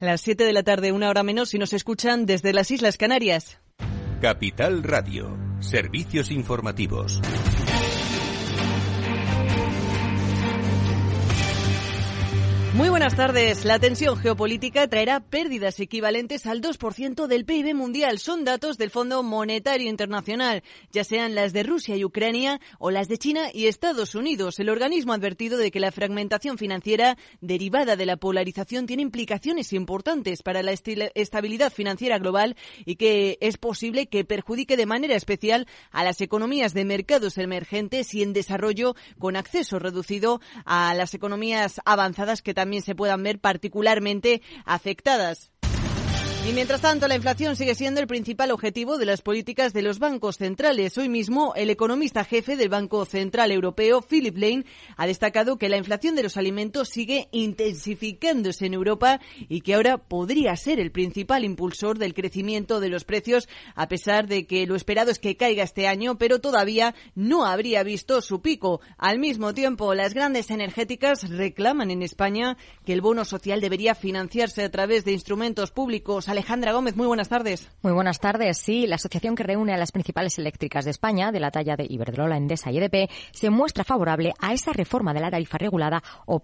Las 7 de la tarde, una hora menos, si nos escuchan desde las Islas Canarias. Capital Radio, servicios informativos. Muy buenas tardes. La tensión geopolítica traerá pérdidas equivalentes al 2% del PIB mundial. Son datos del Fondo Monetario Internacional, ya sean las de Rusia y Ucrania o las de China y Estados Unidos. El organismo ha advertido de que la fragmentación financiera derivada de la polarización tiene implicaciones importantes para la estabilidad financiera global y que es posible que perjudique de manera especial a las economías de mercados emergentes y en desarrollo con acceso reducido a las economías avanzadas que también también se puedan ver particularmente afectadas. Y mientras tanto, la inflación sigue siendo el principal objetivo de las políticas de los bancos centrales. Hoy mismo, el economista jefe del Banco Central Europeo, Philip Lane, ha destacado que la inflación de los alimentos sigue intensificándose en Europa y que ahora podría ser el principal impulsor del crecimiento de los precios, a pesar de que lo esperado es que caiga este año, pero todavía no habría visto su pico. Al mismo tiempo, las grandes energéticas reclaman en España que el bono social debería financiarse a través de instrumentos públicos Alejandra Gómez, muy buenas tardes. Muy buenas tardes. Sí, la asociación que reúne a las principales eléctricas de España, de la talla de Iberdrola, Endesa y EDP, se muestra favorable a esa reforma de la tarifa regulada o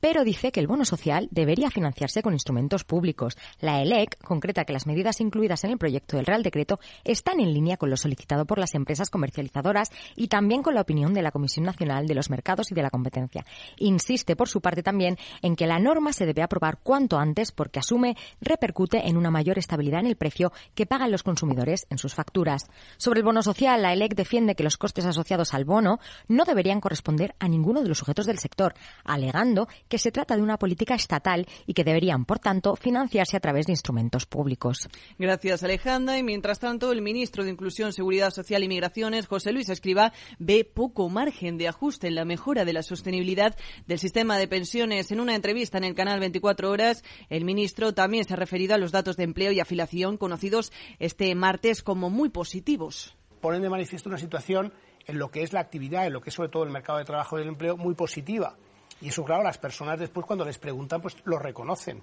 pero dice que el bono social debería financiarse con instrumentos públicos. La ELEC concreta que las medidas incluidas en el proyecto del Real Decreto están en línea con lo solicitado por las empresas comercializadoras y también con la opinión de la Comisión Nacional de los Mercados y de la Competencia. Insiste, por su parte, también en que la norma se debe aprobar cuanto antes porque asume repercute en una mayor estabilidad en el precio que pagan los consumidores en sus facturas. Sobre el bono social, la ELEC defiende que los costes asociados al bono no deberían corresponder a ninguno de los sujetos del sector, alegando que se trata de una política estatal y que deberían, por tanto, financiarse a través de instrumentos públicos. Gracias, Alejandra. Y mientras tanto, el ministro de Inclusión, Seguridad Social y Migraciones, José Luis Escriba, ve poco margen de ajuste en la mejora de la sostenibilidad del sistema de pensiones. En una entrevista en el canal 24 Horas, el ministro también se ha referido a los datos de empleo y afiliación conocidos este martes como muy positivos. Ponen de manifiesto una situación en lo que es la actividad, en lo que es sobre todo el mercado de trabajo y del empleo, muy positiva. Y eso, claro, las personas después cuando les preguntan, pues lo reconocen.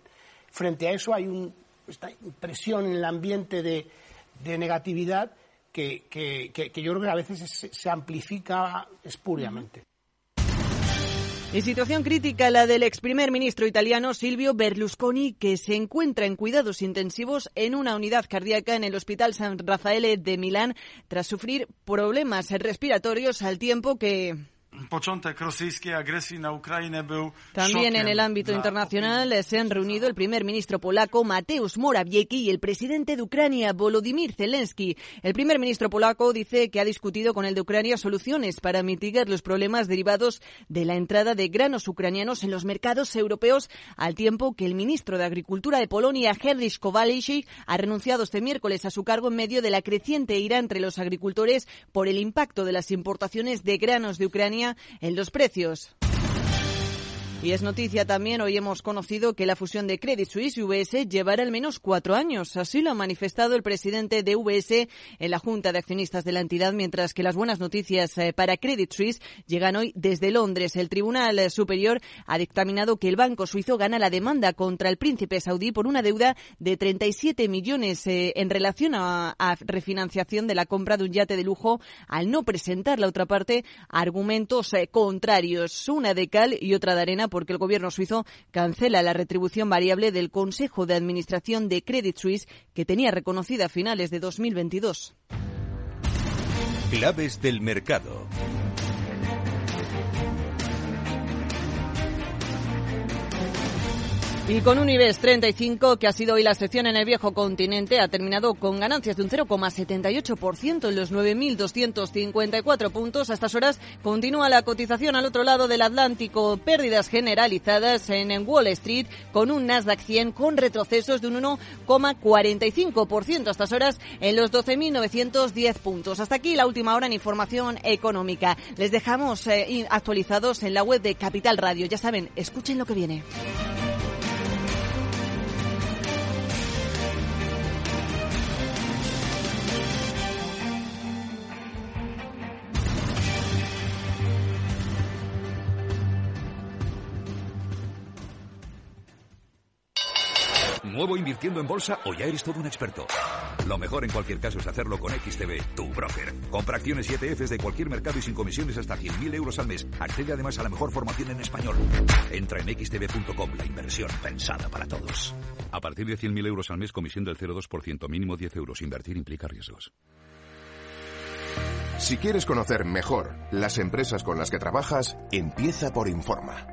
Frente a eso hay un, esta impresión en el ambiente de, negatividad que, yo creo que a veces se, amplifica espuriamente. Y situación crítica la del ex primer ministro italiano Silvio Berlusconi, que se encuentra en cuidados intensivos en una unidad cardíaca en el Hospital San Rafael de Milán tras sufrir problemas respiratorios al tiempo que también en el ámbito internacional se han reunido el primer ministro polaco Mateusz Morawiecki y el presidente de Ucrania Volodymyr Zelensky. El primer ministro polaco dice que ha discutido con el de Ucrania soluciones para mitigar los problemas derivados de la entrada de granos ucranianos en los mercados europeos, al tiempo que el ministro de Agricultura de Polonia, Henryk Kowalczyk, ha renunciado este miércoles a su cargo en medio de la creciente ira entre los agricultores por el impacto de las importaciones de granos de Ucrania en los precios. Y es noticia también, hoy hemos conocido que la fusión de Credit Suisse y UBS llevará al menos cuatro años. Así lo ha manifestado el presidente de UBS en la Junta de Accionistas de la entidad, mientras que las buenas noticias eh, para Credit Suisse llegan hoy desde Londres. El Tribunal Superior ha dictaminado que el banco suizo gana la demanda contra el príncipe saudí por una deuda de 37 millones eh, en relación a, refinanciación de la compra de un yate de lujo al no presentar la otra parte argumentos eh, contrarios, una de cal y otra de arena porque el gobierno suizo cancela la retribución variable del Consejo de Administración de Credit Suisse que tenía reconocida a finales de 2022. Claves del mercado. Y con un IBEX 35, que ha sido hoy la sección en el viejo continente, ha terminado con ganancias de un 0,78% en los 9.254 puntos. A estas horas continúa la cotización al otro lado del Atlántico. Pérdidas generalizadas en Wall Street con un Nasdaq 100 con retrocesos de un 1,45% a estas horas en los 12.910 puntos. Hasta aquí la última hora en información económica. Les dejamos eh, actualizados en la web de Capital Radio. Ya saben, escuchen lo que viene. ¿Nuevo invirtiendo en bolsa o ya eres todo un experto? Lo mejor en cualquier caso es hacerlo con XTB, tu broker. Compra acciones y ETFs de cualquier mercado y sin comisiones hasta 100.000 euros al mes. Accede además a la mejor formación en español. Entra en xtb.com, la inversión pensada para todos. A partir de 100.000 euros al mes, comisión del 0,2%, mínimo 10 euros. Invertir implica riesgos. Si quieres conocer mejor las empresas con las que trabajas, empieza por Informa.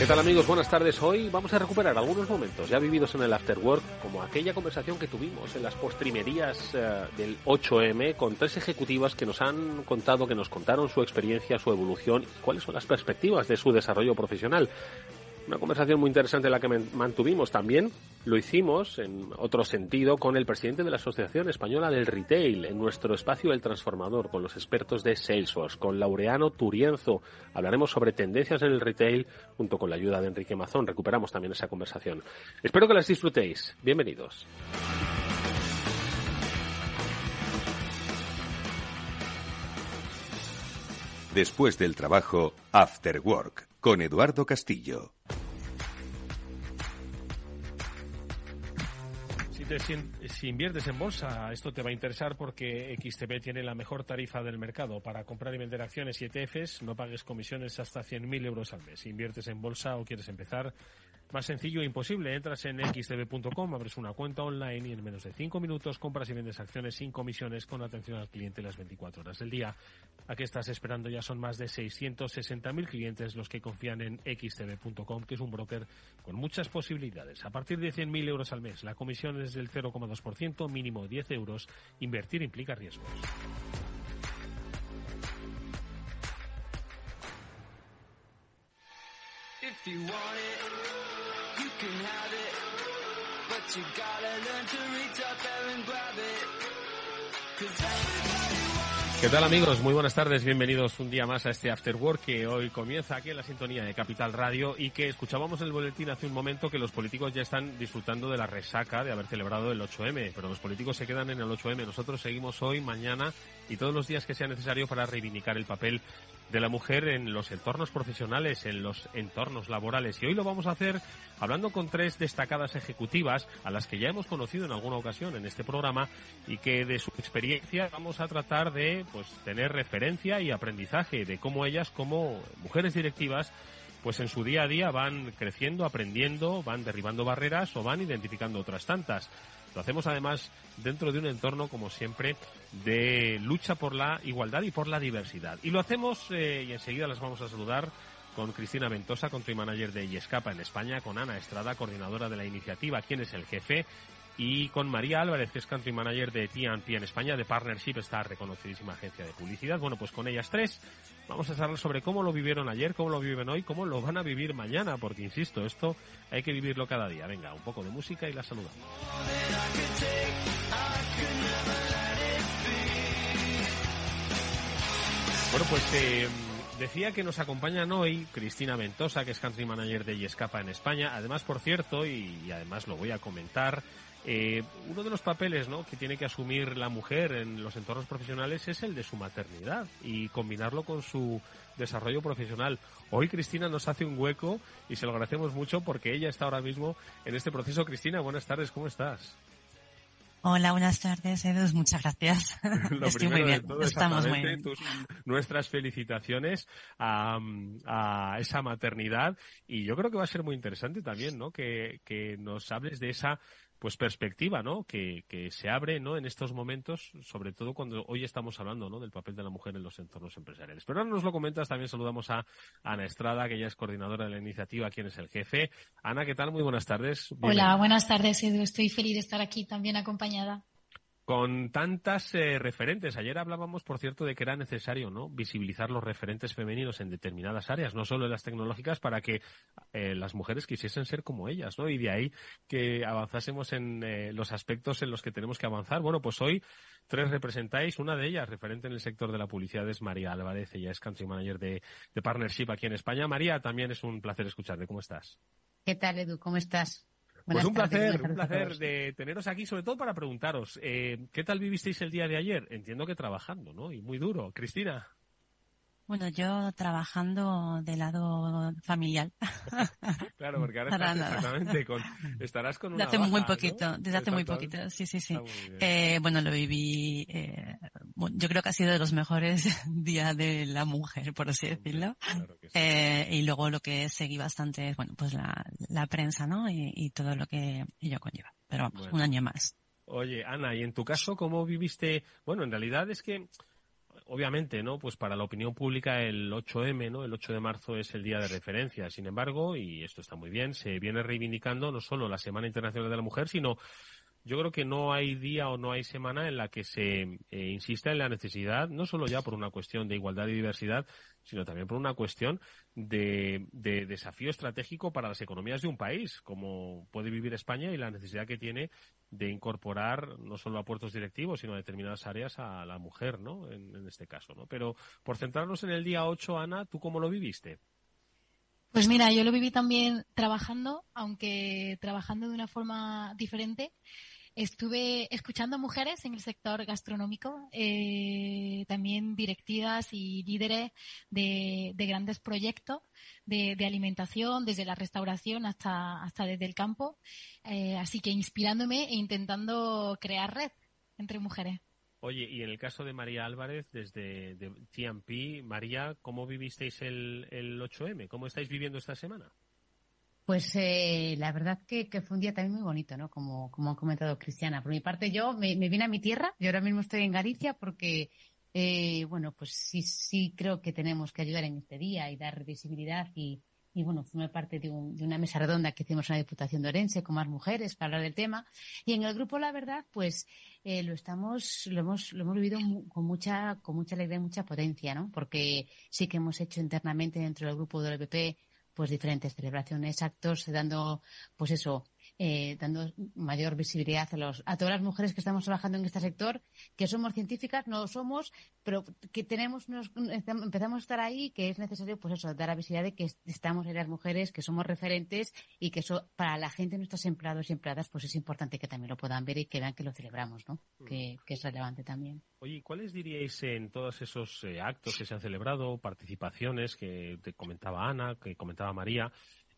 ¿Qué tal amigos? Buenas tardes. Hoy vamos a recuperar algunos momentos ya vividos en el After Work, como aquella conversación que tuvimos en las postrimerías eh, del 8M con tres ejecutivas que nos han contado, que nos contaron su experiencia, su evolución y cuáles son las perspectivas de su desarrollo profesional. Una conversación muy interesante la que mantuvimos también. Lo hicimos en otro sentido con el presidente de la Asociación Española del Retail en nuestro espacio El Transformador, con los expertos de Salesforce, con Laureano Turienzo. Hablaremos sobre tendencias en el retail junto con la ayuda de Enrique Mazón. Recuperamos también esa conversación. Espero que las disfrutéis. Bienvenidos. Después del trabajo, After Work, con Eduardo Castillo. si, inviertes en bolsa, esto te va a interesar porque XTB tiene la mejor tarifa del mercado. Para comprar y vender acciones y ETFs, no pagues comisiones hasta 100.000 euros al mes. Si inviertes en bolsa o quieres empezar, más sencillo e imposible. Entras en xtb.com, abres una cuenta online y en menos de 5 minutos compras y vendes acciones sin comisiones con atención al cliente las 24 horas del día. ¿A qué estás esperando? Ya son más de 660.000 clientes los que confían en xtb.com, que es un broker con muchas posibilidades. A partir de 100.000 euros al mes, la comisión es del 0,2%, mínimo 10 euros. Invertir implica riesgos. ¿Qué tal amigos? Muy buenas tardes, bienvenidos un día más a este After Work que hoy comienza aquí en la sintonía de Capital Radio y que escuchábamos en el boletín hace un momento que los políticos ya están disfrutando de la resaca de haber celebrado el 8M, pero los políticos se quedan en el 8M, nosotros seguimos hoy, mañana y todos los días que sea necesario para reivindicar el papel de la mujer en los entornos profesionales, en los entornos laborales. Y hoy lo vamos a hacer hablando con tres destacadas ejecutivas a las que ya hemos conocido en alguna ocasión en este programa y que de su experiencia vamos a tratar de pues tener referencia y aprendizaje de cómo ellas como mujeres directivas pues en su día a día van creciendo, aprendiendo, van derribando barreras o van identificando otras tantas. Lo hacemos además dentro de un entorno, como siempre, de lucha por la igualdad y por la diversidad. Y lo hacemos, eh, y enseguida las vamos a saludar, con Cristina Ventosa, country manager de Yescapa en España, con Ana Estrada, coordinadora de la iniciativa ¿Quién es el jefe? Y con María Álvarez, que es country manager de T&P en España, de Partnership, esta reconocidísima agencia de publicidad. Bueno, pues con ellas tres vamos a hablar sobre cómo lo vivieron ayer, cómo lo viven hoy, cómo lo van a vivir mañana, porque insisto, esto hay que vivirlo cada día. Venga, un poco de música y la saludamos. Bueno, pues eh, decía que nos acompañan hoy Cristina Ventosa, que es country manager de Yescapa en España. Además, por cierto, y además lo voy a comentar, eh, uno de los papeles ¿no? que tiene que asumir la mujer en los entornos profesionales es el de su maternidad y combinarlo con su desarrollo profesional. Hoy Cristina nos hace un hueco y se lo agradecemos mucho porque ella está ahora mismo en este proceso. Cristina, buenas tardes, ¿cómo estás? Hola, buenas tardes, Edu. Muchas gracias. Estoy muy bien. Estamos muy bien. nuestras felicitaciones a, a, esa maternidad y yo creo que va a ser muy interesante también, ¿no? Que, que nos hables de esa pues perspectiva, ¿no? Que, que, se abre, ¿no? En estos momentos, sobre todo cuando hoy estamos hablando, ¿no? Del papel de la mujer en los entornos empresariales. Pero ahora nos lo comentas, también saludamos a Ana Estrada, que ya es coordinadora de la iniciativa, quien es el jefe. Ana, ¿qué tal? Muy buenas tardes. Hola, buenas tardes, Edu. Estoy feliz de estar aquí también acompañada. Con tantas eh, referentes. Ayer hablábamos, por cierto, de que era necesario ¿no? visibilizar los referentes femeninos en determinadas áreas, no solo en las tecnológicas, para que eh, las mujeres quisiesen ser como ellas, ¿no? Y de ahí que avanzásemos en eh, los aspectos en los que tenemos que avanzar. Bueno, pues hoy tres representáis, una de ellas, referente en el sector de la publicidad, es María Álvarez, ella es Country Manager de, de Partnership aquí en España. María, también es un placer escucharte. ¿Cómo estás? ¿Qué tal, Edu? ¿Cómo estás? Pues un placer, un placer de teneros aquí, sobre todo para preguntaros, eh, ¿qué tal vivisteis el día de ayer? Entiendo que trabajando, ¿no? Y muy duro. Cristina. Bueno, yo trabajando de lado familiar. claro, porque ahora estás, exactamente con, estarás con una Desde hace muy poquito, desde hace muy poquito, sí, sí, sí. Eh, bueno, lo viví, eh, yo creo que ha sido de los mejores días de la mujer, por así decirlo. eh, y luego lo que seguí bastante es, bueno, pues la, la prensa, ¿no? Y, y, todo lo que ello conlleva. Pero vamos, un año más. Oye, Ana, ¿y en tu caso cómo viviste? Bueno, en realidad es que obviamente, ¿no? Pues para la opinión pública el 8M, ¿no? El 8 de marzo es el día de referencia. Sin embargo, y esto está muy bien, se viene reivindicando no solo la Semana Internacional de la Mujer, sino yo creo que no hay día o no hay semana en la que se eh, insista en la necesidad, no solo ya por una cuestión de igualdad y diversidad, sino también por una cuestión de, de, desafío estratégico para las economías de un país, como puede vivir España y la necesidad que tiene de incorporar no solo a puertos directivos, sino a determinadas áreas a la mujer, ¿no? En, este caso, ¿no? Pero por centrarnos en el día 8, Ana, ¿tú cómo lo viviste? Pues mira, yo lo viví también trabajando, aunque trabajando de una forma diferente. Estuve escuchando mujeres en el sector gastronómico, eh, también directivas y líderes de, de grandes proyectos de, de, alimentación, desde la restauración hasta, hasta desde el campo. Eh, así que inspirándome e intentando crear red entre mujeres. Oye, y en el caso de María Álvarez, desde de TMP, María, ¿cómo vivisteis el, el 8M? ¿Cómo estáis viviendo esta semana? Pues eh, la verdad que, fue un día también muy bonito, ¿no? Como, como ha comentado Cristiana. Por mi parte, yo me, vine a mi tierra. Yo ahora mismo estoy en Galicia porque, eh, bueno, pues sí, sí creo que tenemos que ayudar en este día y dar visibilidad y, y bueno, formé parte de, un, de, una mesa redonda que hicimos en la Diputación de Orense con más mujeres para hablar del tema. Y en el grupo La Verdad, pues eh, lo estamos, lo hemos, lo hemos vivido con mucha, con mucha alegría y mucha potencia, ¿no? Porque sí que hemos hecho internamente dentro del grupo del PP pues diferentes celebraciones, actos, dando, pues eso, eh, dando mayor visibilidad a, los, a todas las mujeres que estamos trabajando en este sector, que somos científicas, no lo somos, pero que tenemos unos, empezamos a estar ahí, que es necesario, pues eso, dar la visibilidad de que estamos en las mujeres, que somos referentes y que eso, para la gente, nuestros empleados y empleadas, pues es importante que también lo puedan ver y que vean que lo celebramos, ¿no? Mm. Que, que, es relevante también. Oye, ¿cuáles diríais en todos esos eh, actos que se han celebrado, participaciones que te comentaba Ana, que comentaba María,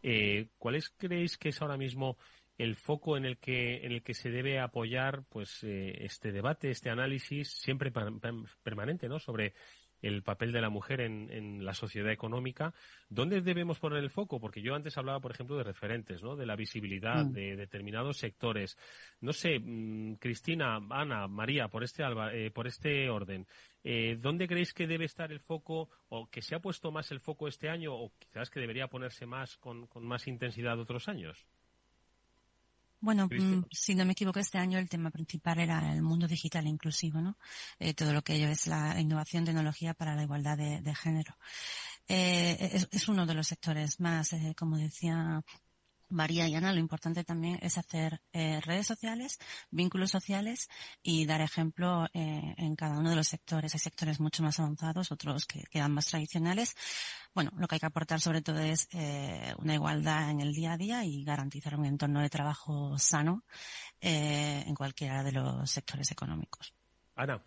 eh, ¿cuáles creéis que es ahora mismo el foco en el que en el que se debe apoyar pues eh, este debate este análisis siempre permanente no sobre el papel de la mujer en, en, la sociedad económica. Dónde debemos poner el foco porque yo antes hablaba por ejemplo de referentes no de la visibilidad mm. de determinados sectores. No sé mmm, Cristina Ana María por este alba, eh, por este orden eh, ¿Dónde creéis que debe estar el foco o que se ha puesto más el foco este año o quizás que debería ponerse más con, con más intensidad otros años? Bueno, mm, si no me equivoco, este año el tema principal era el mundo digital inclusivo, ¿no? Eh, todo lo que ello es la innovación tecnología para la igualdad de, de género. Eh, es, es, uno de los sectores más, eh, como decía María y Ana, lo importante también es hacer eh, redes sociales, vínculos sociales y dar ejemplo eh, en cada uno de los sectores. Hay sectores mucho más avanzados, otros que quedan más tradicionales. Bueno, lo que hay que aportar sobre todo es eh, una igualdad en el día a día y garantizar un entorno de trabajo sano eh, en cualquiera de los sectores económicos. Ana.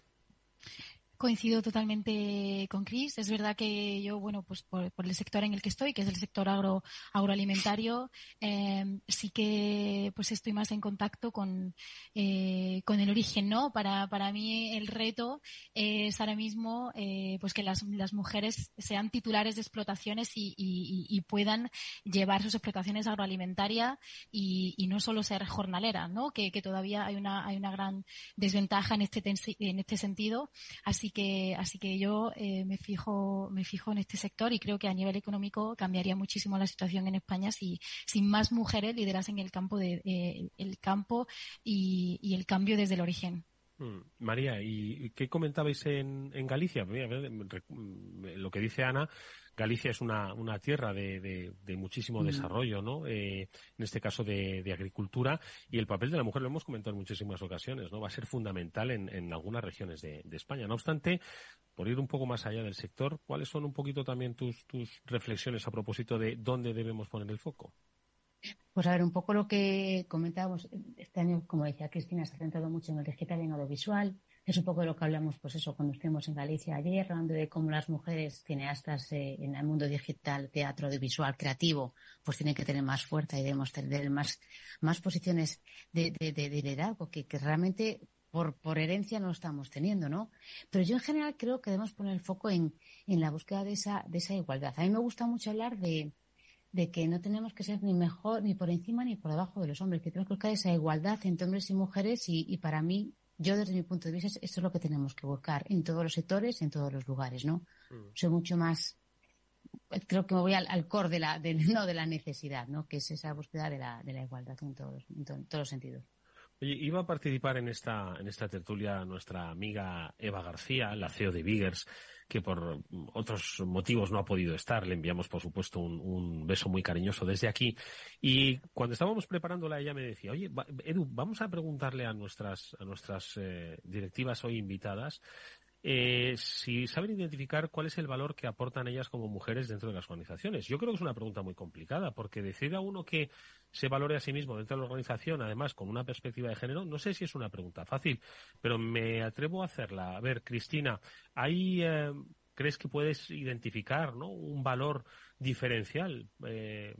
Coincido totalmente con Chris. Es verdad que yo, bueno, pues por, el sector en el que estoy, que es el sector agro, agroalimentario, eh, sí que pues estoy más en contacto con, eh, con el origen, ¿no? Para, para mí el reto es ahora mismo eh, pues que las, las mujeres sean titulares de explotaciones y, puedan llevar sus explotaciones agroalimentarias y, y, no solo ser jornaleras, ¿no? Que, que todavía hay una, hay una gran desventaja en este, en este sentido. Así así que yo eh, me fijo, me fijo en este sector y creo que a nivel económico cambiaría muchísimo la situación en España si, si más mujeres liderasen el campo de, eh, el campo y, el cambio desde el origen. Mm. María, ¿y qué comentabais en, en Galicia? Lo que dice Ana, Galicia es una, una tierra de, de, muchísimo mm. desarrollo, ¿no? Eh, en este caso de, agricultura y el papel de la mujer lo hemos comentado en muchísimas ocasiones, ¿no? Va a ser fundamental en, en algunas regiones de, España. No obstante, por ir un poco más allá del sector, ¿cuáles son un poquito también tus, tus reflexiones a propósito de dónde debemos poner el foco? Pues a ver, un poco lo que comentábamos, este año, como decía Cristina, se ha centrado mucho en el digital y en audiovisual. Es un poco de lo que hablamos, pues eso, cuando estuvimos en Galicia ayer, hablando de cómo las mujeres cineastas eh, en el mundo digital, teatro, audiovisual, creativo, pues tienen que tener más fuerza y debemos tener más, más posiciones de, de, liderazgo que, realmente por, herencia no estamos teniendo, ¿no? Pero yo en general creo que debemos poner el foco en, en la búsqueda de esa, de esa igualdad. A mí me gusta mucho hablar de, de que no tenemos que ser ni mejor, ni por encima, ni por debajo de los hombres, que tenemos que buscar esa igualdad entre hombres y mujeres y, para mí, yo desde mi punto de vista, esto es lo que tenemos que buscar en todos los sectores, en todos los lugares, ¿no? Mm. Soy mucho más, creo que me voy al, al core de la, de, no de la necesidad, ¿no? Que es esa búsqueda de la, de la igualdad en todos, en todos los sentidos. Oye, iba a participar en esta, en esta tertulia nuestra amiga Eva García, la CEO de Biggers, que por otros motivos no ha podido estar. Le enviamos, por supuesto, un, beso muy cariñoso desde aquí. Y cuando estábamos preparándola, ella me decía, oye, Edu, vamos a preguntarle a nuestras, a nuestras eh, directivas hoy invitadas eh, si saben identificar cuál es el valor que aportan ellas como mujeres dentro de las organizaciones. Yo creo que es una pregunta muy complicada, porque decir a uno que se valore a sí mismo dentro de la organización, además con una perspectiva de género, no sé si es una pregunta fácil, pero me atrevo a hacerla. A ver, Cristina, ¿hay, eh, ¿crees que puedes identificar un valor diferencial? Eh,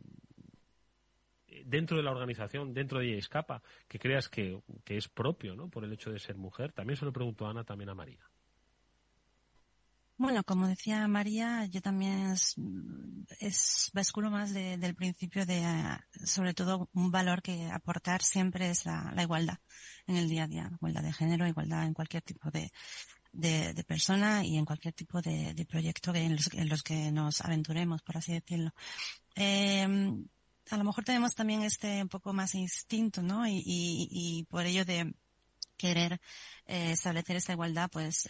dentro de la organización, dentro de ella escapa, que creas que, que es propio, ¿no? Por el hecho de ser mujer. También se lo pregunto a Ana, también a María. Bueno, como decía María, yo también es, es basculo más del principio de, sobre todo, un valor que aportar siempre es la, igualdad en el día a día, igualdad de género, igualdad en cualquier tipo de, de, persona y en cualquier tipo de, proyecto en los, que nos aventuremos, por así decirlo. Eh, a lo mejor tenemos también este un poco más instinto, ¿no? Y, y, y por ello de querer eh, establecer esta igualdad, pues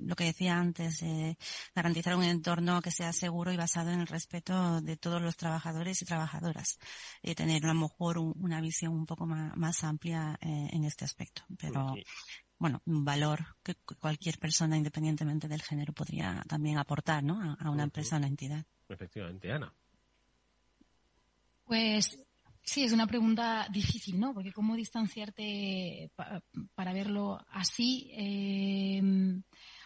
lo que decía antes, eh, garantizar un entorno que sea seguro y basado en el respeto de todos los trabajadores y trabajadoras y tener a lo mejor una visión un poco más, amplia eh, en este aspecto. Pero bueno, un valor que cualquier persona, independientemente del género, podría también aportar, ¿no? A, una empresa, a una entidad. Efectivamente, Ana. Pues Sí, es una pregunta difícil, ¿no? Porque cómo distanciarte para verlo así. Eh,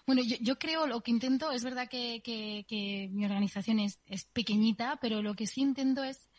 bueno, yo, creo, lo que intento, es verdad que, mi organización es, es, pequeñita, pero lo que sí intento es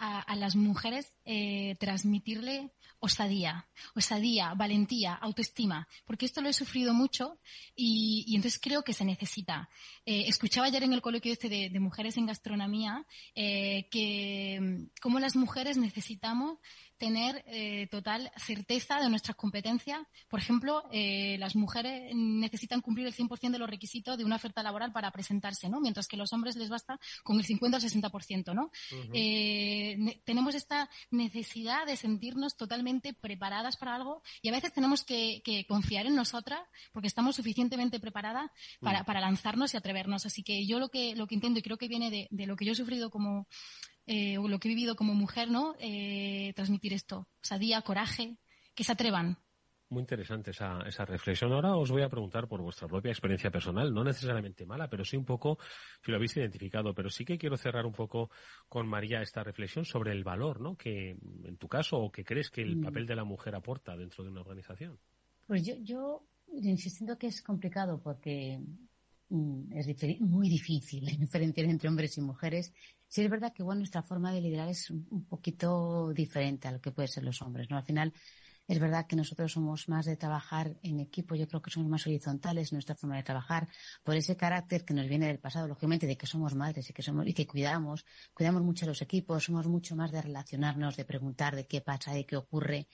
a, las mujeres eh, transmitirle osadía, osadía, valentía, autoestima, porque esto lo he sufrido mucho y, entonces creo que se necesita. Eh, escuchaba ayer en el coloquio este de, mujeres en gastronomía eh, que mm, cómo las mujeres necesitamos tener eh, total certeza de nuestras competencias. Por ejemplo, eh, las mujeres necesitan cumplir el 100% de los requisitos de una oferta laboral para presentarse, ¿no? Mientras que a los hombres les basta con el 50 o 60%, ¿no? eh, tenemos esta necesidad de sentirnos totalmente preparadas para algo y a veces tenemos que, que confiar en nosotras porque estamos suficientemente preparadas para, mm. para, lanzarnos y atrevernos. Así que yo lo que, lo que intento y creo que viene de, de lo que yo he sufrido como eh, o lo que he vivido como mujer, ¿no? Eh, transmitir esto, osadía, coraje, que se atrevan. Muy interesante esa, esa reflexión. Ahora os voy a preguntar por vuestra propia experiencia personal, no necesariamente mala, pero sí un poco si lo habéis identificado. Pero sí que quiero cerrar un poco con María esta reflexión sobre el valor, ¿no? Que en tu caso, o que crees que el mm. papel de la mujer aporta dentro de una organización. Pues yo, yo insistiendo que es complicado porque mm, es muy difícil diferenciar entre hombres y mujeres Sí es verdad que bueno, nuestra forma de liderar es un, poquito diferente a lo que pueden ser los hombres, ¿no? Al final es verdad que nosotros somos más de trabajar en equipo, yo creo que somos más horizontales en nuestra forma de trabajar, por ese carácter que nos viene del pasado, lógicamente, de que somos madres y que somos, y que cuidamos, cuidamos mucho los equipos, somos mucho más de relacionarnos, de preguntar de qué pasa, de qué ocurre.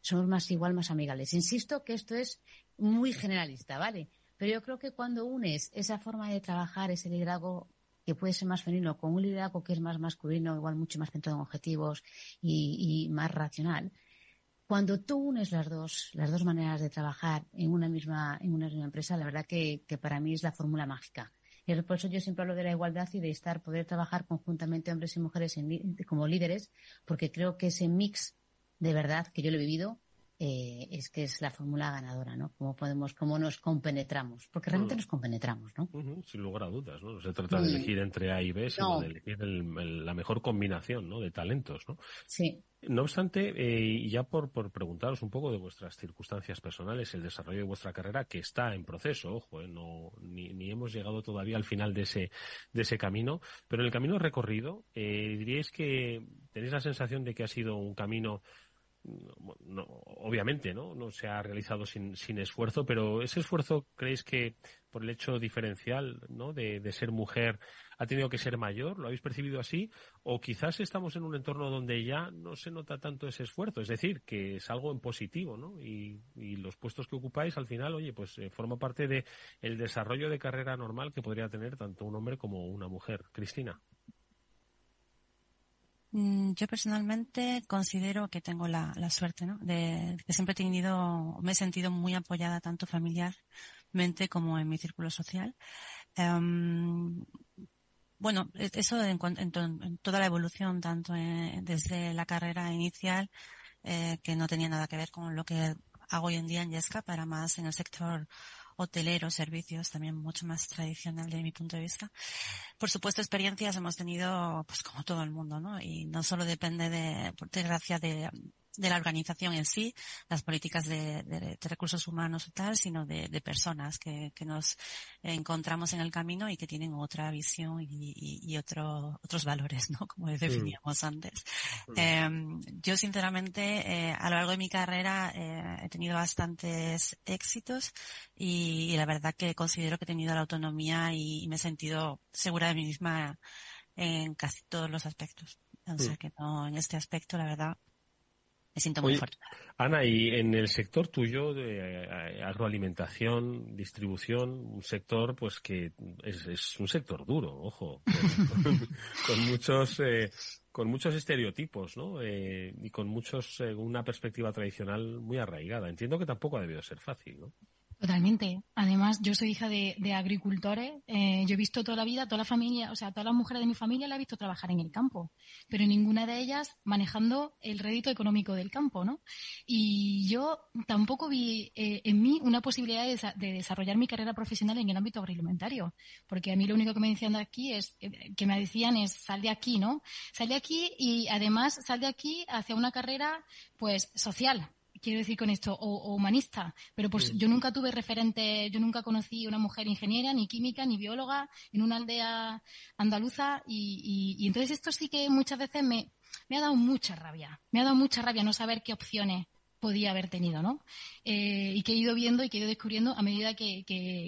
Somos más igual, más amigables. Insisto que esto es muy generalista, ¿vale? Pero yo creo que cuando unes esa forma de trabajar, ese liderazgo que puede ser más femenino, con un liderazgo que es más masculino, igual mucho más centrado en objetivos y, más racional, cuando tú unes las dos, las dos maneras de trabajar en una misma, en una misma empresa, la verdad que, que para mí es la fórmula mágica. Y por eso yo siempre hablo de la igualdad y de estar, poder trabajar conjuntamente hombres y mujeres como líderes, porque creo que ese mix de verdad que yo lo he vivido eh, es que es la fórmula ganadora, ¿no? Cómo podemos, cómo nos compenetramos, porque realmente nos compenetramos, ¿no? sin lugar a dudas, ¿no? No se trata de elegir entre A y B, sino de elegir la mejor combinación, ¿no? De talentos, ¿no? Sí. No obstante, eh, y ya por, por preguntaros un poco de vuestras circunstancias personales, el desarrollo de vuestra carrera, que está en proceso, ojo, eh, no, ni, ni, hemos llegado todavía al final de ese, de ese camino, pero en el camino recorrido, eh, diríais que tenéis la sensación de que ha sido un camino no, obviamente no no se ha realizado sin, sin esfuerzo pero ese esfuerzo creéis que por el hecho diferencial no de, ser mujer ha tenido que ser mayor lo habéis percibido así o quizás estamos en un entorno donde ya no se nota tanto ese esfuerzo es decir que es algo en positivo no y, los puestos que ocupáis al final oye pues eh, forma parte de desarrollo de carrera normal que podría tener tanto un hombre como una mujer. Cristina yo personalmente considero que tengo la, la suerte, ¿no? De, que siempre he tenido, me he sentido muy apoyada tanto familiarmente como en mi círculo social. Um, bueno, e, eso en, en, en, toda la evolución, tanto desde la carrera inicial, eh, que no tenía nada que ver con lo que hago hoy en día en Yesca, para más en el sector hotelero, servicios, también mucho más tradicional de mi punto de vista. Por supuesto, experiencias hemos tenido, pues como todo el mundo, ¿no? Y no solo depende de, por desgracia, de, de la organización en sí, las políticas de, de, de recursos humanos y tal, sino de, de personas que, que, nos encontramos en el camino y que tienen otra visión y, y, y otro, otros valores, ¿no? Como definíamos antes. Eh, yo sinceramente, eh, a lo largo de mi carrera, eh, he tenido bastantes éxitos y, y, la verdad que considero que he tenido la autonomía y, y, me he sentido segura de mí misma en casi todos los aspectos. O sea que no, en este aspecto, la verdad, me siento muy fuerte. Ana, y en el sector tuyo de eh, agroalimentación, distribución, un sector pues que es, es un sector duro, ojo, con, con muchos eh, con muchos estereotipos, ¿no? Eh, y con muchos eh, una perspectiva tradicional muy arraigada. Entiendo que tampoco ha debido ser fácil, ¿no? Totalmente. Además, yo soy hija de, agricultores. Eh, yo he visto toda la vida, toda la familia, o sea, todas las mujeres de mi familia la he visto trabajar en el campo, pero ninguna de ellas manejando el rédito económico del campo, ¿no? Y yo tampoco vi eh, en mí una posibilidad de, de, desarrollar mi carrera profesional en el ámbito agroalimentario, porque a mí lo único que me decían de aquí es, eh, que me decían es, sal de aquí, ¿no? Sal de aquí y además sal de aquí hacia una carrera, pues, social, quiero decir con esto, o, o humanista, pero pues sí. yo nunca tuve referente, yo nunca conocí una mujer ingeniera, ni química, ni bióloga en una aldea andaluza y, y, y entonces esto sí que muchas veces me, me ha dado mucha rabia, me ha dado mucha rabia no saber qué opciones podía haber tenido, ¿no? Eh, y que he ido viendo y que he ido descubriendo a medida que,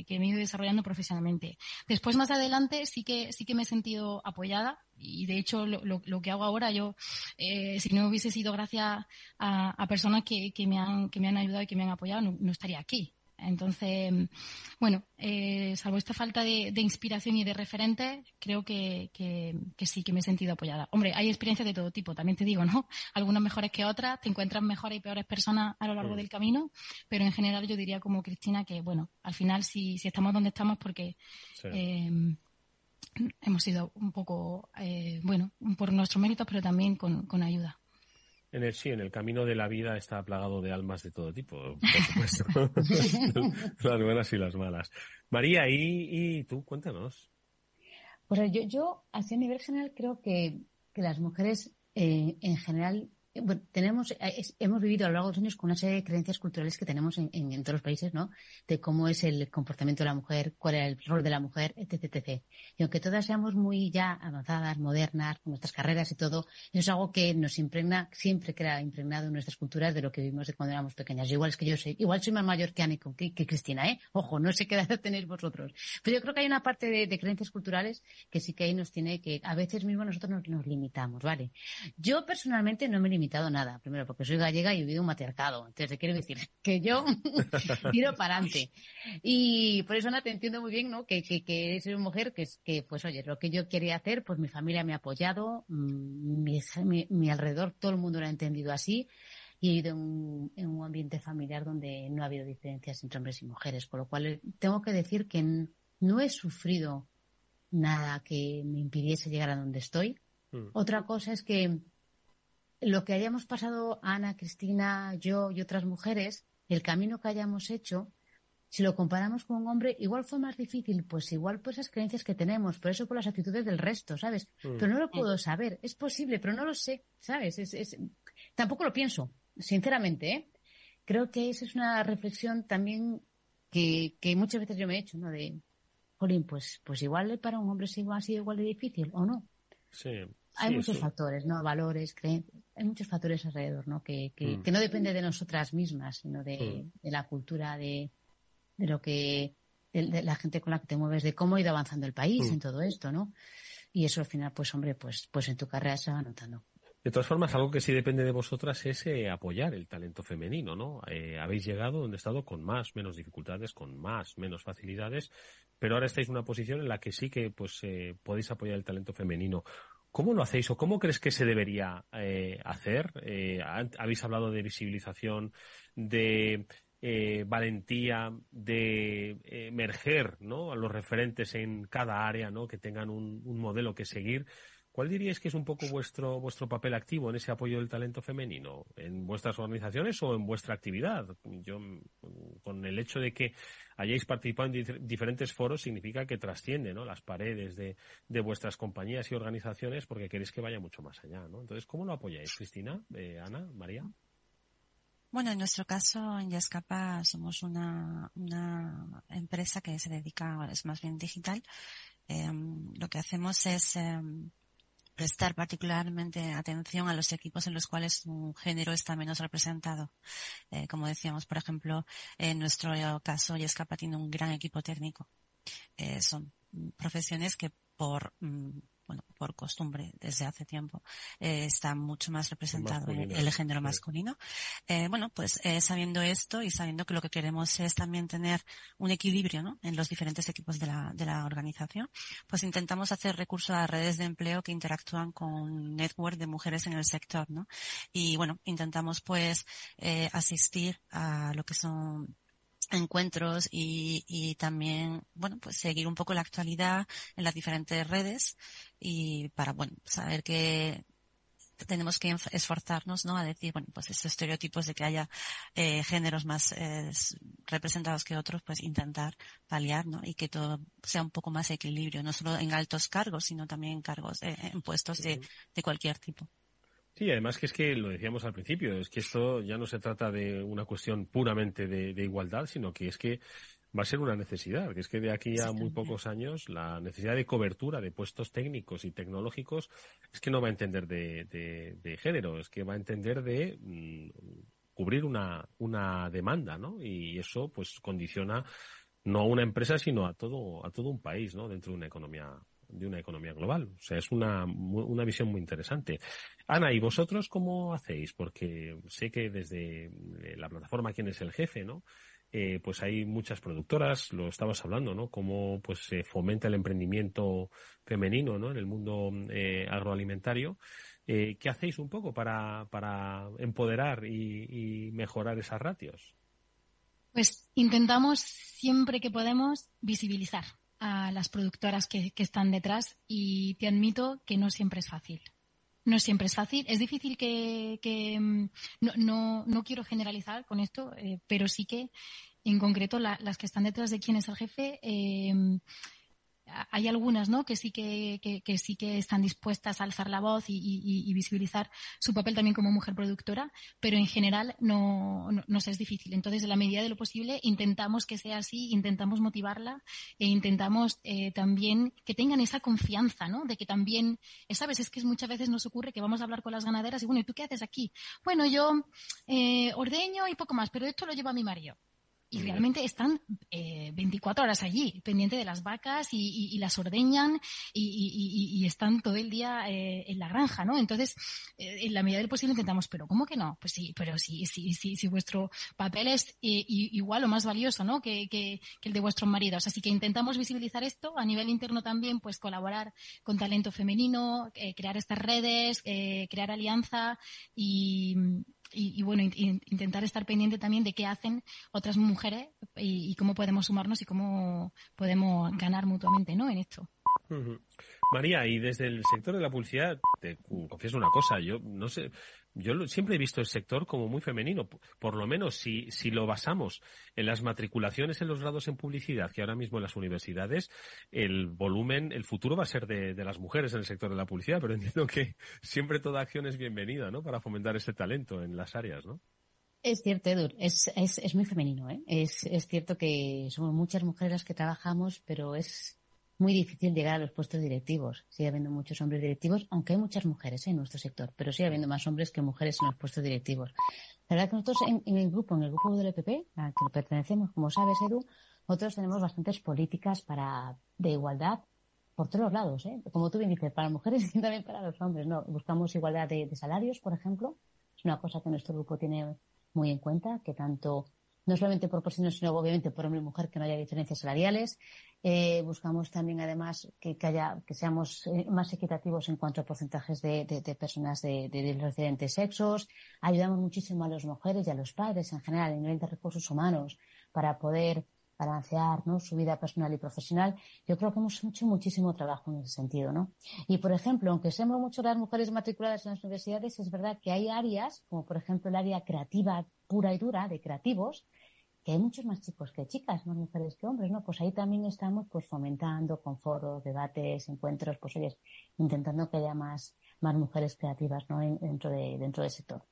me he ido desarrollando profesionalmente. Después, más adelante, sí que, sí que me he sentido apoyada y de hecho lo, lo, que hago ahora yo, eh, si no hubiese sido gracias a, personas que, que, me han, que me han ayudado y que me han apoyado, no estaría aquí. Entonces, bueno, eh, salvo esta falta de, de, inspiración y de referente, creo que, que, que, sí, que me he sentido apoyada. Hombre, hay experiencias de todo tipo, también te digo, ¿no? Algunas mejores que otras, te encuentras mejores y peores personas a lo largo del camino, pero en general yo diría como Cristina que, bueno, al final si, si estamos donde estamos porque sí. eh, hemos sido un poco, eh, bueno, por nuestro mérito, pero también con, con ayuda. En el, sí, en el camino de la vida está plagado de almas de todo tipo, por supuesto. las buenas y las malas. María, ¿y, y tú? Cuéntanos. Pues yo, yo, así a nivel general, creo que, que las mujeres eh, en general bueno, tenemos, eh, es, hemos vivido a lo largo de los años con una serie de creencias culturales que tenemos en, en, en, todos los países, ¿no? De cómo es el comportamiento de la mujer, cuál es el rol de la mujer, etc, etc. Y aunque todas seamos muy ya avanzadas, modernas, con nuestras carreras y todo, eso es algo que nos impregna, siempre queda impregnado en nuestras culturas de lo que vivimos de cuando éramos pequeñas. Igual es que yo soy, igual soy más mayor que Anne que, que Cristina, ¿eh? Ojo, no sé qué edad tenéis vosotros. Pero yo creo que hay una parte de, de, creencias culturales que sí que ahí nos tiene que, a veces mismo nosotros nos, nos limitamos, ¿vale? Yo personalmente no me he limitado nada. Primero, porque soy gallega y he vivido un matriarcado. Entonces, quiero decir que yo tiro para adelante. Y por eso, Ana, te entiendo muy bien, ¿no? Que, que, que eres una mujer que, que, pues, oye, lo que yo quería hacer, pues mi familia me ha apoyado, mm, mi, mi, mi alrededor, todo el mundo lo ha entendido así. y he ido en un, ambiente familiar donde no ha habido diferencias entre hombres y mujeres, por lo cual eh, tengo que decir que no he sufrido nada que me impidiese llegar a donde estoy. Mm. Otra cosa es que lo que hayamos pasado Ana, Cristina, yo y otras mujeres, el camino que hayamos hecho, si lo comparamos con un hombre, igual fue más difícil, pues igual por esas creencias que tenemos, por eso por las actitudes del resto, ¿sabes? Mm. Pero no lo puedo saber, es posible, pero no lo sé, ¿sabes? Es, Tampoco lo pienso, sinceramente, ¿eh? Creo que esa es una reflexión también que, que muchas veces yo me he hecho, ¿no? De, Jolín, pues, pues igual para un hombre ha sido igual de difícil, ¿o no? Sí. Hay muchos factores, ¿no? Valores, creencias, hay muchos factores alrededor, ¿no? Que, que, mm. que no depende de nosotras mismas, sino de, mm. de la cultura, de, de lo que, de, la gente con la que te mueves, de cómo ha ido avanzando el país mm. en todo esto, ¿no? Y eso al final, pues hombre, pues, pues en tu carrera se va notando. De todas formas, algo que sí depende de vosotras es eh, apoyar el talento femenino, ¿no? Eh, habéis llegado donde he estado con más, menos dificultades, con más, menos facilidades, pero ahora estáis en una posición en la que sí que pues eh, podéis apoyar el talento femenino. ¿Cómo lo hacéis o cómo crees que se debería hacer? habéis hablado de visibilización, de eh, valentía de emerger ¿no? a los referentes en cada área, ¿no? que tengan un, modelo que seguir. ¿Cuál diríais que es un poco vuestro, vuestro papel activo en ese apoyo del talento femenino? ¿En vuestras organizaciones o en vuestra actividad? Yo, con el hecho de que hayáis participado en diferentes foros, significa que trasciende ¿no? las paredes de, de, vuestras compañías y organizaciones porque queréis que vaya mucho más allá. ¿no? Entonces, ¿cómo lo apoyáis, Cristina, eh, Ana, María? Bueno, en nuestro caso, en Yascapa somos una, una empresa que se dedica, es más bien digital. Em, lo que hacemos es em, prestar particularmente atención a los equipos en los cuales un género está menos representado. Eh, como decíamos, por ejemplo, en nuestro caso, Yescapa tiene un gran equipo técnico. Eh, son profesiones que por mm, bueno, por costumbre desde hace tiempo, eh, está mucho más representado el, género masculino. Eh, bueno, pues eh, sabiendo esto y sabiendo que lo que queremos es también tener un equilibrio ¿no? en los diferentes equipos de la, de la organización, pues intentamos hacer recurso a redes de empleo que interactúan con network de mujeres en el sector, ¿no? Y bueno, intentamos pues asistir a lo que son encuentros y, y, también, bueno, pues seguir un poco la actualidad en las diferentes redes y para, bueno, saber que tenemos que esforzarnos, ¿no? A decir, bueno, pues estos estereotipos de que haya eh, géneros más eh, representados que otros, pues intentar paliar, ¿no? Y que todo sea un poco más equilibrio, no solo en altos cargos, sino también en cargos, eh, en puestos de, de cualquier tipo. Sí, además que es que lo decíamos al principio, es que esto ya no se trata de una cuestión puramente de, igualdad, sino que es que va a ser una necesidad, que es que de aquí a muy pocos años la necesidad de cobertura de puestos técnicos y tecnológicos es que no va a entender de, género, es que va a entender de mm, cubrir una, una demanda, ¿no? Y eso pues condiciona no a una empresa, sino a todo, a todo un país, ¿no? Dentro de una economía de una economía global. O sea, es una, una visión muy interesante. Ana, ¿y vosotros cómo hacéis? Porque sé que desde eh, la plataforma Quién es el Jefe, ¿no? Eh, pues hay muchas productoras, lo estabas hablando, ¿no? Cómo pues se fomenta el emprendimiento femenino, ¿no? En el mundo eh, agroalimentario. ¿Qué hacéis un poco para, para empoderar y, y mejorar esas ratios? Pues intentamos siempre que podemos visibilizar a las productoras que, están detrás y te admito que no siempre es fácil. No siempre es fácil. Es difícil que, mm, no, no, quiero generalizar con esto, eh, pero sí que en concreto las que están detrás de quién es el jefe eh, hay algunas ¿no? que sí que, que, sí que están dispuestas a alzar la voz y, visibilizar su papel también como mujer productora, pero en general no, no, nos es difícil. Entonces, en la medida de lo posible, intentamos que sea así, intentamos motivarla e intentamos eh, también que tengan esa confianza, ¿no? De que también, ¿sabes? Es que muchas veces nos ocurre que vamos a hablar con las ganaderas y, bueno, ¿y tú qué haces aquí? Bueno, yo eh, ordeño y poco más, pero esto lo lleva mi marido y realmente están eh, 24 horas allí, pendiente de las vacas y, las ordeñan y, están todo el día eh, en la granja, ¿no? Entonces, eh, en la medida del posible intentamos, pero ¿cómo que no? Pues sí, pero sí, sí, sí, si vuestro papel es eh, igual o más valioso, ¿no? Que, que, el de vuestros maridos. Así que intentamos visibilizar esto a nivel interno también, pues colaborar con talento femenino, crear estas redes, crear alianza y y, bueno, intentar estar pendiente también de qué hacen otras mujeres y, cómo podemos sumarnos y cómo podemos ganar mutuamente, ¿no? En esto. María, y desde el sector de la publicidad, te confieso una cosa, yo no sé, yo siempre he visto el sector como muy femenino, por lo menos si, si lo basamos en las matriculaciones en los grados en publicidad, que ahora mismo en las universidades, el volumen, el futuro va a ser de, las mujeres en el sector de la publicidad, pero entiendo que siempre toda acción es bienvenida, ¿no? Para fomentar ese talento en las áreas, ¿no? Es cierto, Edur, es, es, es muy femenino, ¿eh? Es, es cierto que somos muchas mujeres las que trabajamos, pero es muy difícil llegar a los puestos directivos. Sigue habiendo muchos hombres directivos, aunque hay muchas mujeres en nuestro sector, pero sigue habiendo más hombres que mujeres en los puestos directivos. La verdad que nosotros en, el grupo, en el grupo del EPP, al que pertenecemos, como sabes, Edu, nosotros tenemos bastantes políticas para de igualdad por todos lados, ¿eh? Como tú bien dices, para mujeres y también para los hombres, ¿no? Buscamos igualdad de, de salarios, por ejemplo. Es una cosa que nuestro grupo tiene muy en cuenta, que tanto no solamente por porcino, sino obviamente por hombre y mujer, que no haya diferencias salariales. Eh, buscamos también, además, que, haya, que seamos eh, más equitativos en cuanto a porcentajes de, personas de, los diferentes sexos. Ayudamos muchísimo a las mujeres y a los padres en general, a nivel de recursos humanos, para poder balancear ¿no? su vida personal y profesional. Yo creo que hemos hecho muchísimo trabajo en ese sentido, ¿no? Y, por ejemplo, aunque seamos mucho las mujeres matriculadas en las universidades, es verdad que hay áreas, como por ejemplo el área creativa pura y dura, de creativos, que hay muchos más chicos que chicas, más mujeres que hombres, ¿no? Pues ahí también estamos pues fomentando con foros, debates, encuentros, pues oye, intentando que haya más, más mujeres creativas, ¿no? dentro de, dentro del sector.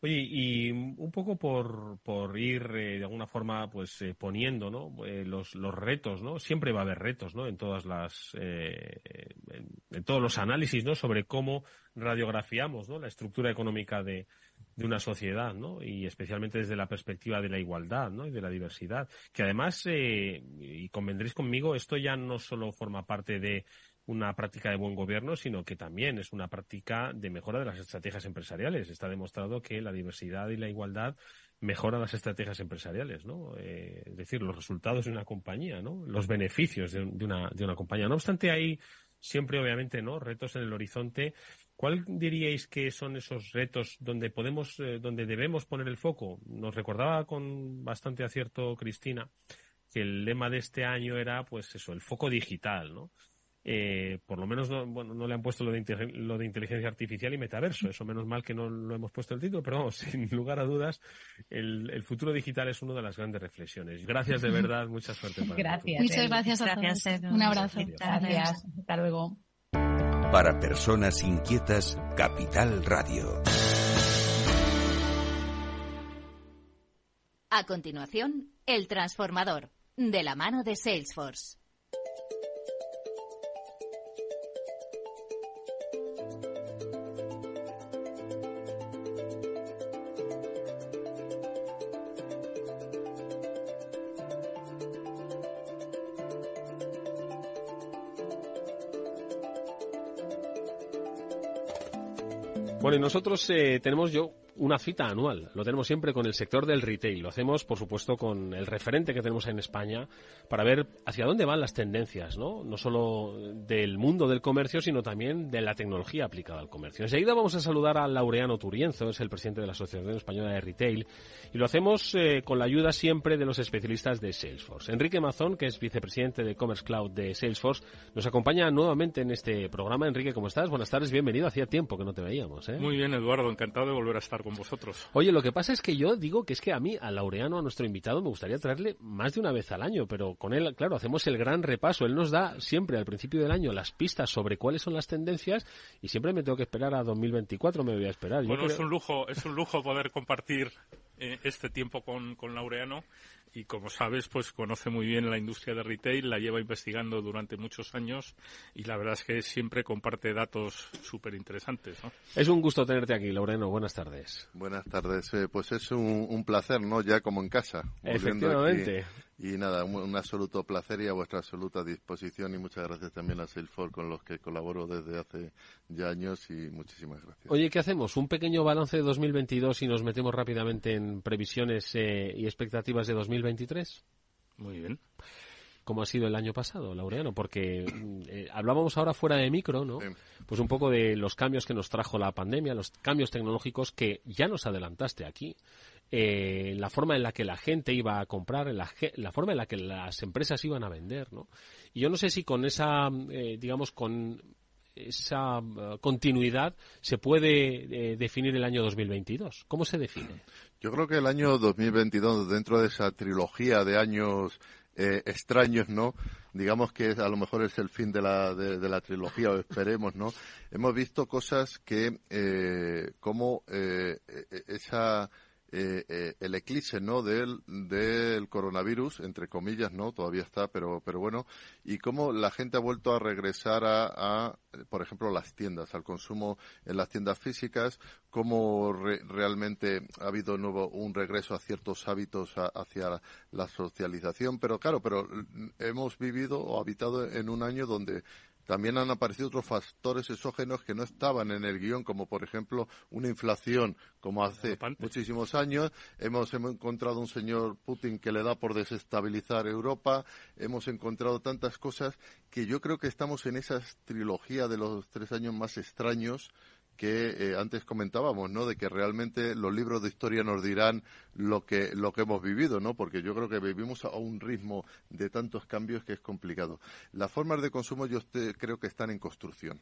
Oye, y un poco por, por ir eh, de alguna forma pues eh, poniendo ¿no? Eh, los, los retos, ¿no? Siempre va a haber retos, ¿no? En todas las en, todos los análisis, ¿no? Sobre cómo radiografiamos, ¿no? La estructura económica de, de una sociedad, ¿no? Y especialmente desde la perspectiva de la igualdad, ¿no? Y de la diversidad. Que además, y convendréis conmigo, esto ya no solo forma parte de una práctica de buen gobierno, sino que también es una práctica de mejora de las estrategias empresariales. Está demostrado que la diversidad y la igualdad mejoran las estrategias empresariales, ¿no? Eh, es decir, los resultados de una compañía, ¿no? Los beneficios de, una, de una compañía. No obstante, hay siempre, obviamente, ¿no? Retos en el horizonte. ¿Cuál diríais que son esos retos donde podemos, eh, donde debemos poner el foco? Nos recordaba con bastante acierto Cristina que el lema de este año era, pues eso, el foco digital, ¿no? eh, por lo menos no, bueno, no le han puesto lo de, lo de inteligencia artificial y metaverso. Eso menos mal que no lo hemos puesto el título, pero vamos, sin lugar a dudas, el, el futuro digital es una de las grandes reflexiones. Gracias de verdad, mucha suerte. Para gracias. Muchas gracias a gracias, todos. Un abrazo. Gracias. Hasta luego. Para personas inquietas, Capital Radio. A continuación, El Transformador, de la mano de Salesforce. Bueno, y nosotros eh, tenemos yo una cita anual. Lo tenemos siempre con el sector del retail. Lo hacemos, por supuesto, con el referente que tenemos en España para ver hacia dónde van las tendencias, ¿no? No solo del mundo del comercio, sino también de la tecnología aplicada al comercio. Enseguida vamos a saludar a Laureano Turienzo, es el presidente de la Asociación Española de Retail, y lo hacemos eh, con la ayuda siempre de los especialistas de Salesforce. Enrique Mazón, que es vicepresidente de Commerce Cloud de Salesforce, nos acompaña nuevamente en este programa. Enrique, ¿cómo estás? Buenas tardes, bienvenido. Hacía tiempo que no te veíamos, ¿eh? Muy bien, Eduardo. Encantado de volver a estar con vosotros. Oye, lo que pasa es que yo digo que es que a mí, a Laureano, a nuestro invitado, me gustaría traerle más de una vez al año, pero con él, claro, hacemos el gran repaso. Él nos da siempre al principio del año las pistas sobre cuáles son las tendencias y siempre me tengo que esperar a 2024, me voy a esperar. Bueno, es un lujo, es un lujo poder compartir eh, este tiempo con, con Laureano y como sabes, pues conoce muy bien la industria de retail, la lleva investigando durante muchos años y la verdad es que siempre comparte datos súper interesantes. Es un gusto tenerte aquí, Loreno. Buenas tardes. Buenas tardes. Eh, pues es un, un, placer, ¿no? Ya como en casa. Efectivamente. Y nada, un, absoluto placer y a vuestra absoluta disposición y muchas gracias también a Salesforce con los que colaboro desde hace ya años y muchísimas gracias. Oye, ¿qué hacemos? ¿Un pequeño balance de 2022 y nos metemos rápidamente en previsiones eh, y expectativas de 2023? Muy bien. como ha sido el año pasado, Laureano, porque mm, eh, hablábamos ahora fuera de micro, ¿no? Pues un poco de los cambios que nos trajo la pandemia, los cambios tecnológicos que ya nos adelantaste aquí. Eh, la forma en la que la gente iba a comprar, la, la, forma en la que las empresas iban a vender, ¿no? Y yo no sé si con esa, eh, digamos, con esa uh, continuidad se puede eh, definir el año 2022. ¿Cómo se define? Yo creo que el año 2022, dentro de esa trilogía de años eh, extraños, ¿no? Digamos que a lo mejor es el fin de la, de, la trilogía, o esperemos, ¿no? Hemos visto cosas que, eh, como eh, esa eh, eh, el eclipse no del, coronavirus entre comillas no todavía está pero pero bueno y cómo la gente ha vuelto a regresar a, por ejemplo las tiendas al consumo en las tiendas físicas cómo realmente ha habido nuevo un regreso a ciertos hábitos hacia la socialización. Pero claro pero hemos vivido o habitado en un año donde también han aparecido otros factores exógenos que no estaban en el guion, como por ejemplo una inflación, como hace muchísimos años. Hemos, encontrado un señor Putin que le da por desestabilizar Europa. Hemos encontrado tantas cosas que yo creo que estamos en esa trilogía de los tres años más extraños que eh, antes comentábamos, ¿no? De que realmente los libros de historia nos dirán lo que hemos vivido, ¿no? Porque yo creo que vivimos a un ritmo de tantos cambios que es complicado. Las formas de consumo yo creo que están en construcción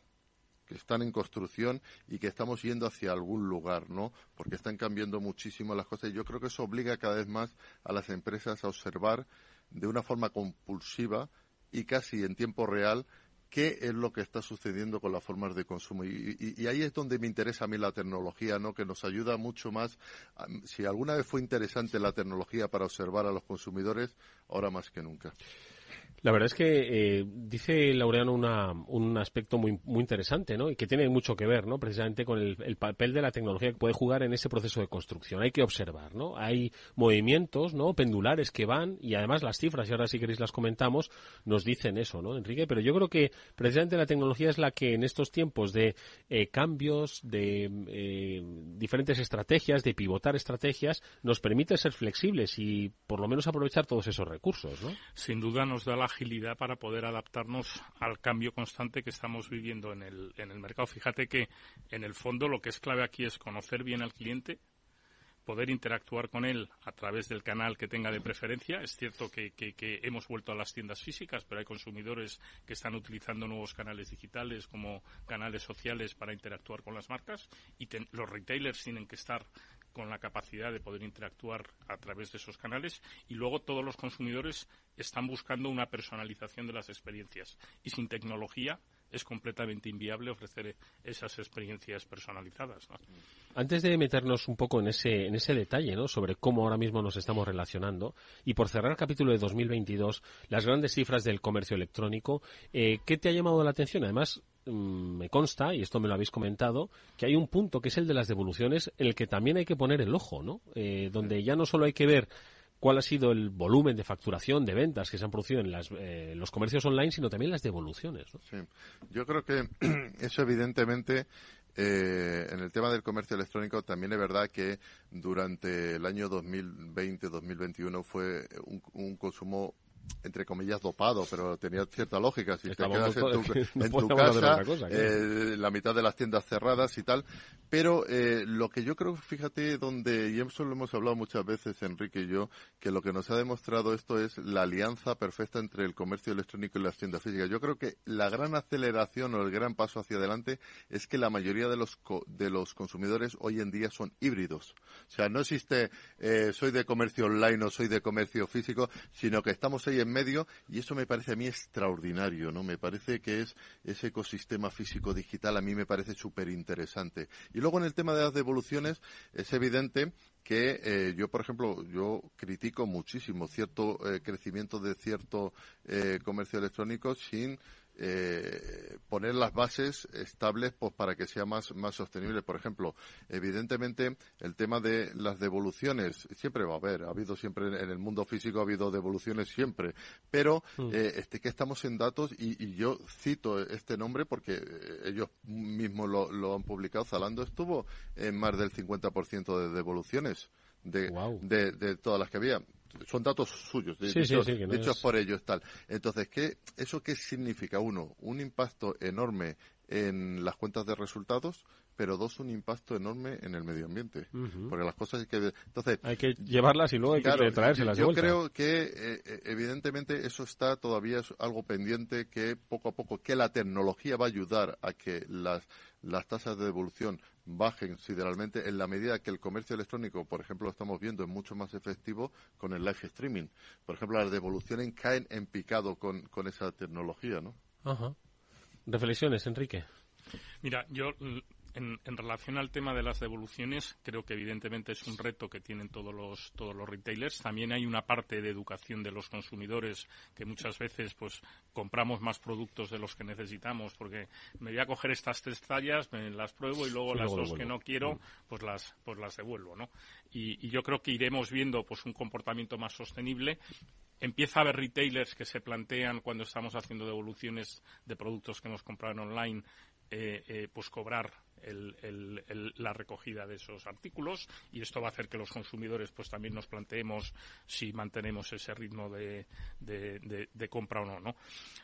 que están en construcción y que estamos yendo hacia algún lugar, ¿no? Porque están cambiando muchísimo las cosas y yo creo que eso obliga cada vez más a las empresas a observar de una forma compulsiva y casi en tiempo real qué es lo que está sucediendo con las formas de consumo. Y, ahí es donde me interesa a mí la tecnología, ¿no? que nos ayuda mucho más. Si alguna vez fue interesante la tecnología para observar a los consumidores, ahora más que nunca. La verdad es que eh, dice Laureano una, un aspecto muy, muy interesante, ¿no? Y que tiene mucho que ver, ¿no? Precisamente con el, papel de la tecnología que puede jugar en ese proceso de construcción. Hay que observar, ¿no? Hay movimientos, ¿no? Pendulares que van y además las cifras, y ahora si queréis las comentamos, nos dicen eso, ¿no, Enrique? Pero yo creo que precisamente la tecnología es la que en estos tiempos de eh, cambios, de eh, diferentes estrategias, de pivotar estrategias, nos permite ser flexibles y por lo menos aprovechar todos esos recursos, ¿no? Sin duda nos da la agilidad para poder adaptarnos al cambio constante que estamos viviendo en el, en el mercado. Fíjate que en el fondo lo que es clave aquí es conocer bien al cliente, poder interactuar con él a través del canal que tenga de preferencia. Es cierto que, hemos vuelto a las tiendas físicas, pero hay consumidores que están utilizando nuevos canales digitales como canales sociales para interactuar con las marcas y los retailers tienen que estar con la capacidad de poder interactuar a través de esos canales y luego todos los consumidores están buscando una personalización de las experiencias y sin tecnología es completamente inviable ofrecer esas experiencias personalizadas. Antes de meternos un poco en ese, en ese detalle ¿no? sobre cómo ahora mismo nos estamos relacionando, y por cerrar el capítulo de 2022, las grandes cifras del comercio electrónico, eh, ¿qué te ha llamado la atención? Además, Mm, me consta, y esto me lo habéis comentado, que hay un punto que es el de las devoluciones en el que también hay que poner el ojo, ¿no? Eh, donde ya no solo hay que ver cuál ha sido el volumen de facturación, de ventas que se han producido en eh, los comercios online, sino también las devoluciones. Sí, yo creo que eso evidentemente eh, en el tema del comercio electrónico también es verdad que durante el año 2020-2021 fue un, consumo entre comillas, dopado, pero tenía cierta lógica. Si te quedas en tu, casa, eh, la mitad de las tiendas cerradas y tal. Pero eh, lo que yo creo, fíjate, donde, y eso lo hemos hablado muchas veces, Enrique y yo, que lo que nos ha demostrado esto es la alianza perfecta entre el comercio electrónico y las tiendas físicas. Yo creo que la gran aceleración o el gran paso hacia adelante es que la mayoría de los, de los consumidores hoy en día son híbridos. O sea, no existe eh, soy de comercio online o soy de comercio físico, sino que estamos ahí en medio y eso me parece a mí extraordinario, ¿no? Me parece que es ese ecosistema físico digital a mí me parece súper interesante. Y luego en el tema de las devoluciones es evidente que eh, yo, por ejemplo, yo critico muchísimo cierto eh, crecimiento de cierto eh, comercio electrónico sin eh, poner las bases estables pues, para que sea más, más sostenible. Por ejemplo, evidentemente el tema de las devoluciones siempre va a haber, ha habido siempre en el mundo físico ha habido devoluciones siempre, pero mm. eh, este que estamos en datos y, yo cito este nombre porque eh, ellos mismos lo, lo han publicado. Zalando estuvo en más del 50% de devoluciones de, de, todas las que había son datos suyos, de, hechos por ellos tal. Entonces, ¿qué, ¿eso qué significa? Uno, un impacto enorme en las cuentas de resultados, pero dos, un impacto enorme en el medio ambiente. Porque las cosas hay que... Entonces, hay que llevarlas y luego hay que traérselas Yo creo que, eh, eh, evidentemente, eso está todavía es algo pendiente que poco a poco, que la tecnología va a ayudar a que las, las tasas de devolución bajen considerablemente en la medida que el comercio electrónico, por ejemplo, lo estamos viendo, es mucho más efectivo con el live streaming. Por ejemplo, las devoluciones caen en picado con, con esa tecnología, ¿no? Ajá. Reflexiones, Enrique. Mira, yo en, relación al tema de las devoluciones, creo que evidentemente es un reto que tienen todos los, todos los retailers. También hay una parte de educación de los consumidores que muchas veces pues compramos más productos de los que necesitamos porque me voy a coger estas tres tallas, me las pruebo y luego las dos que no quiero, mm. pues las, pues las devuelvo, ¿no? Y, y yo creo que iremos viendo pues un comportamiento más sostenible empieza a haber retailers que se plantean cuando estamos haciendo devoluciones de productos que hemos comprado online, eh, eh, pues cobrar la recogida de esos artículos y esto va a hacer que los consumidores pues también nos planteemos si mantenemos ese ritmo de, compra o no, no.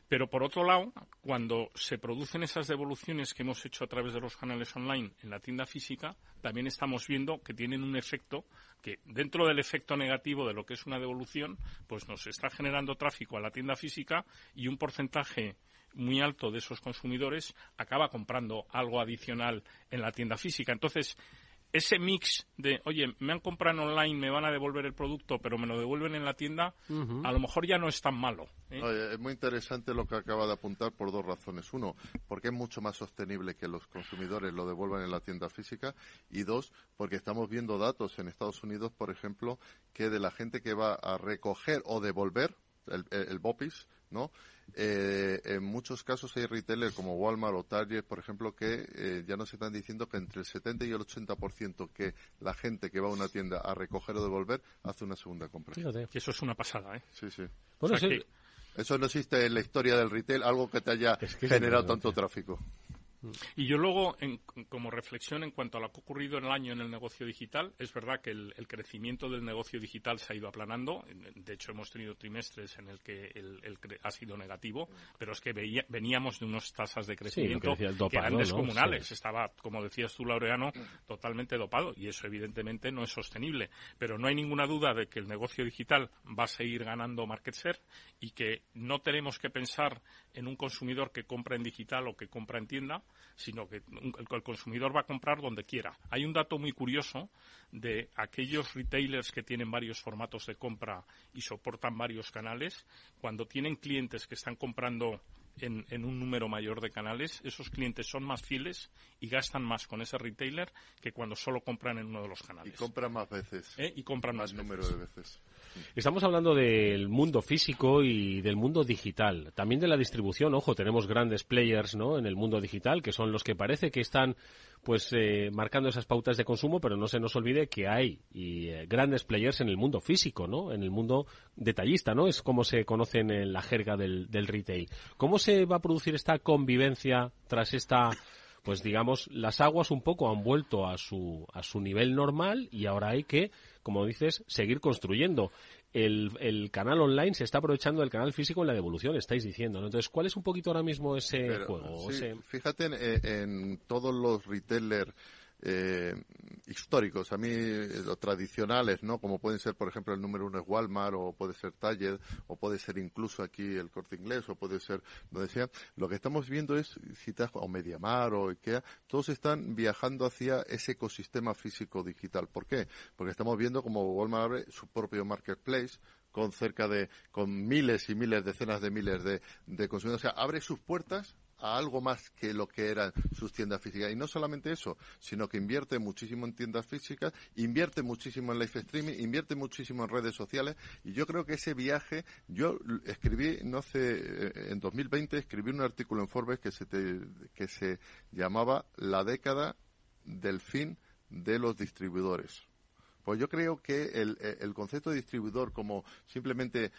Pero por otro lado, cuando se producen esas devoluciones que hemos hecho a través de los canales online en la tienda física, también estamos viendo que tienen un efecto que dentro del efecto negativo de lo que es una devolución, pues nos está generando tráfico a la tienda física y un porcentaje muy alto de esos consumidores acaba comprando algo adicional en la tienda física. Entonces, ese mix de, oye, me han comprado online, me van a devolver el producto, pero me lo devuelven en la tienda, a lo mejor ya no es tan malo. ¿eh? es muy interesante lo que acaba de apuntar por dos razones. Uno, porque es mucho más sostenible que los consumidores lo devuelvan en la tienda física. Y dos, porque estamos viendo datos en Estados Unidos, por ejemplo, que de la gente que va a recoger o devolver el, el BOPIS, ¿no? Eh, en muchos casos hay retailers como Walmart o Target, por ejemplo, que eh, ya nos están diciendo que entre el 70 y el 80% que la gente que va a una tienda a recoger o devolver hace una segunda compra. Que eso es una pasada, ¿eh? Sí, sí. Eso no existe en la historia del retail, algo que te haya generado tanto tráfico. Y yo luego, como reflexión en cuanto a lo que ha ocurrido en el año en el negocio digital, es verdad que el, crecimiento del negocio digital se ha ido aplanando. De hecho, hemos tenido trimestres en el que el, ha sido negativo, pero es que veníamos de unas tasas de crecimiento que, eran descomunales. Estaba, como decías tú, Laureano, totalmente dopado y eso evidentemente no es sostenible. Pero no hay ninguna duda de que el negocio digital va a seguir ganando market share y que no tenemos que pensar en un consumidor que compra en digital o que compra en tienda, sino que el, consumidor va a comprar donde quiera. Hay un dato muy curioso de aquellos retailers que tienen varios formatos de compra y soportan varios canales, cuando tienen clientes que están comprando en, un número mayor de canales, esos clientes son más fieles y gastan más con ese retailer que cuando solo compran en uno de los canales. Y compran más veces. ¿Eh? Y compran más, número de veces. Estamos hablando del mundo físico y del mundo digital, también de la distribución. Ojo, tenemos grandes players, ¿no? En el mundo digital que son los que parece que están, pues, eh, marcando esas pautas de consumo, pero no se nos olvide que hay y, eh, grandes players en el mundo físico, ¿no? En el mundo detallista, ¿no? Es como se conocen en la jerga del retail. ¿Cómo se va a producir esta convivencia tras esta pues digamos, las aguas un poco han vuelto a su, a su nivel normal y ahora hay que como dices, seguir construyendo. El, el, canal online se está aprovechando del canal físico en la devolución, estáis diciendo. Entonces, ¿cuál es un poquito ahora mismo ese juego? Fíjate en, en, todos los retailers eh, históricos, a mí eh, los tradicionales, ¿no? Como pueden ser, por ejemplo, el número uno es Walmart, o puede ser Target, o puede ser incluso aquí el Corte Inglés, o puede ser donde sea. Lo que estamos viendo es, citas, o Mediamar, o Ikea, todos están viajando hacia ese ecosistema físico digital. ¿Por qué? Porque estamos viendo como Walmart abre su propio marketplace, con cerca de, con miles y miles, decenas de miles de, de consumidores. O sea, abre sus puertas a algo más que lo que eran sus tiendas físicas. Y no solamente eso, sino que invierte muchísimo en tiendas físicas, invierte muchísimo en live streaming, invierte muchísimo en redes sociales. Y yo creo que ese viaje, yo escribí, no sé, eh, en 2020 escribí un artículo en Forbes que se, que se llamaba La década del fin de los distribuidores Pues yo creo que el, el concepto de distribuidor como simplemente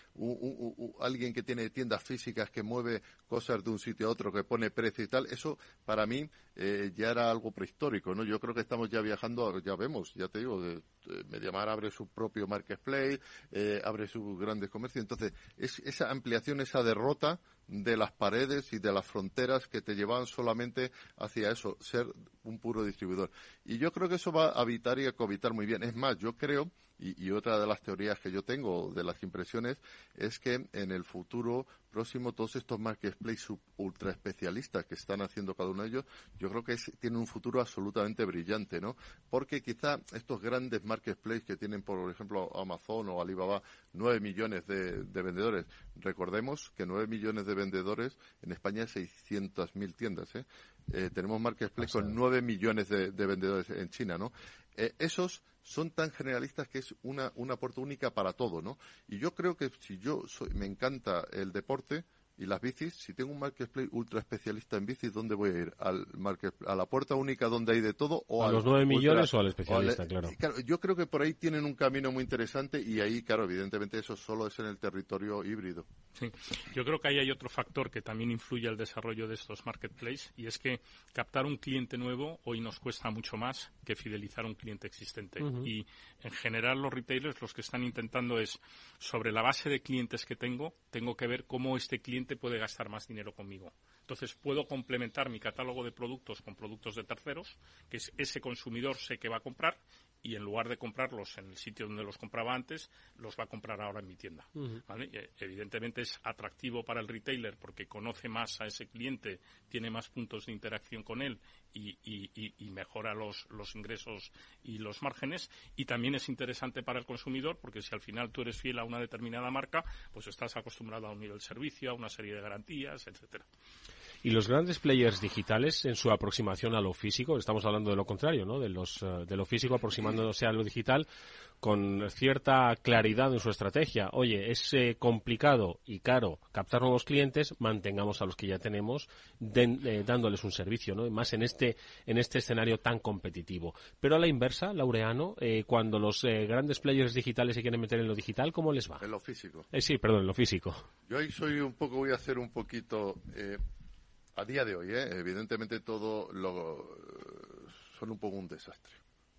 alguien que tiene tiendas físicas que mueve cosas de un sitio a otro, que pone precio y tal, eso para mí eh, ya era algo prehistórico, ¿no? Yo creo que estamos ya viajando, ya vemos, ya te digo, de, Mediamar abre su propio marketplace, eh, abre sus grandes comercios, entonces es, esa ampliación, esa derrota de las paredes y de las fronteras que te llevan solamente hacia eso, ser un puro distribuidor. Y yo creo que eso va a evitar y a cohabitar muy bien. Es más, yo creo y, otra de las teorías que yo tengo de las impresiones es que en el futuro próximo todos estos marketplaces ultra especialistas que están haciendo cada uno de ellos, yo creo que tienen un futuro absolutamente brillante, ¿no? Porque quizá estos grandes marketplaces que tienen, por ejemplo, Amazon o Alibaba, nueve millones de, vendedores. Recordemos que nueve millones de vendedores en España hay 600.000 tiendas, ¿eh? Eh, tenemos marketplace con nueve millones de, vendedores en China, ¿no? Eh, esos son tan generalistas que es una, una puerta única para todo, ¿no? Y yo creo que si yo soy, me encanta el deporte, y las bicis, si tengo un marketplace ultra especialista en bicis, ¿dónde voy a ir? ¿Al market, ¿A la puerta única donde hay de todo? O ¿A los nueve millones o al especialista, claro. Yo creo que por ahí tienen un camino muy interesante y ahí, claro, evidentemente eso solo es en el territorio híbrido. Sí, yo creo que ahí hay otro factor que también influye al desarrollo de estos marketplaces y es que captar un cliente nuevo hoy nos cuesta mucho más que fidelizar un cliente existente. Y en general los retailers los que están intentando es, sobre la base de clientes que tengo, tengo que ver cómo este cliente puede gastar más dinero conmigo. Entonces puedo complementar mi catálogo de productos con productos de terceros, que es ese consumidor sé que va a comprar y en lugar de comprarlos en el sitio donde los compraba antes, los va a comprar ahora en mi tienda. Eh, evidentemente es atractivo para el retailer porque conoce más a ese cliente, tiene más puntos de interacción con él y, mejora los, los, ingresos y los márgenes. Y también es interesante para el consumidor porque si al final tú eres fiel a una determinada marca, pues estás acostumbrado a un nivel de servicio, a una serie de garantías, etcétera. Y los grandes players digitales en su aproximación a lo físico, estamos hablando de lo contrario, ¿no? De, los, eh, de lo físico aproximándose a lo digital con cierta claridad en su estrategia. Oye, es eh, complicado y caro captar nuevos clientes, mantengamos a los que ya tenemos eh, dándoles un servicio, ¿no? más en este, en este escenario tan competitivo. Pero a la inversa, Laureano, cuando los grandes players digitales se quieren meter en lo digital, ¿cómo les va? En lo físico. sí, perdón, en lo físico. Yo ahí soy un poco, voy a hacer un poquito a día de hoy, ¿eh? evidentemente todo lo, son un poco un desastre.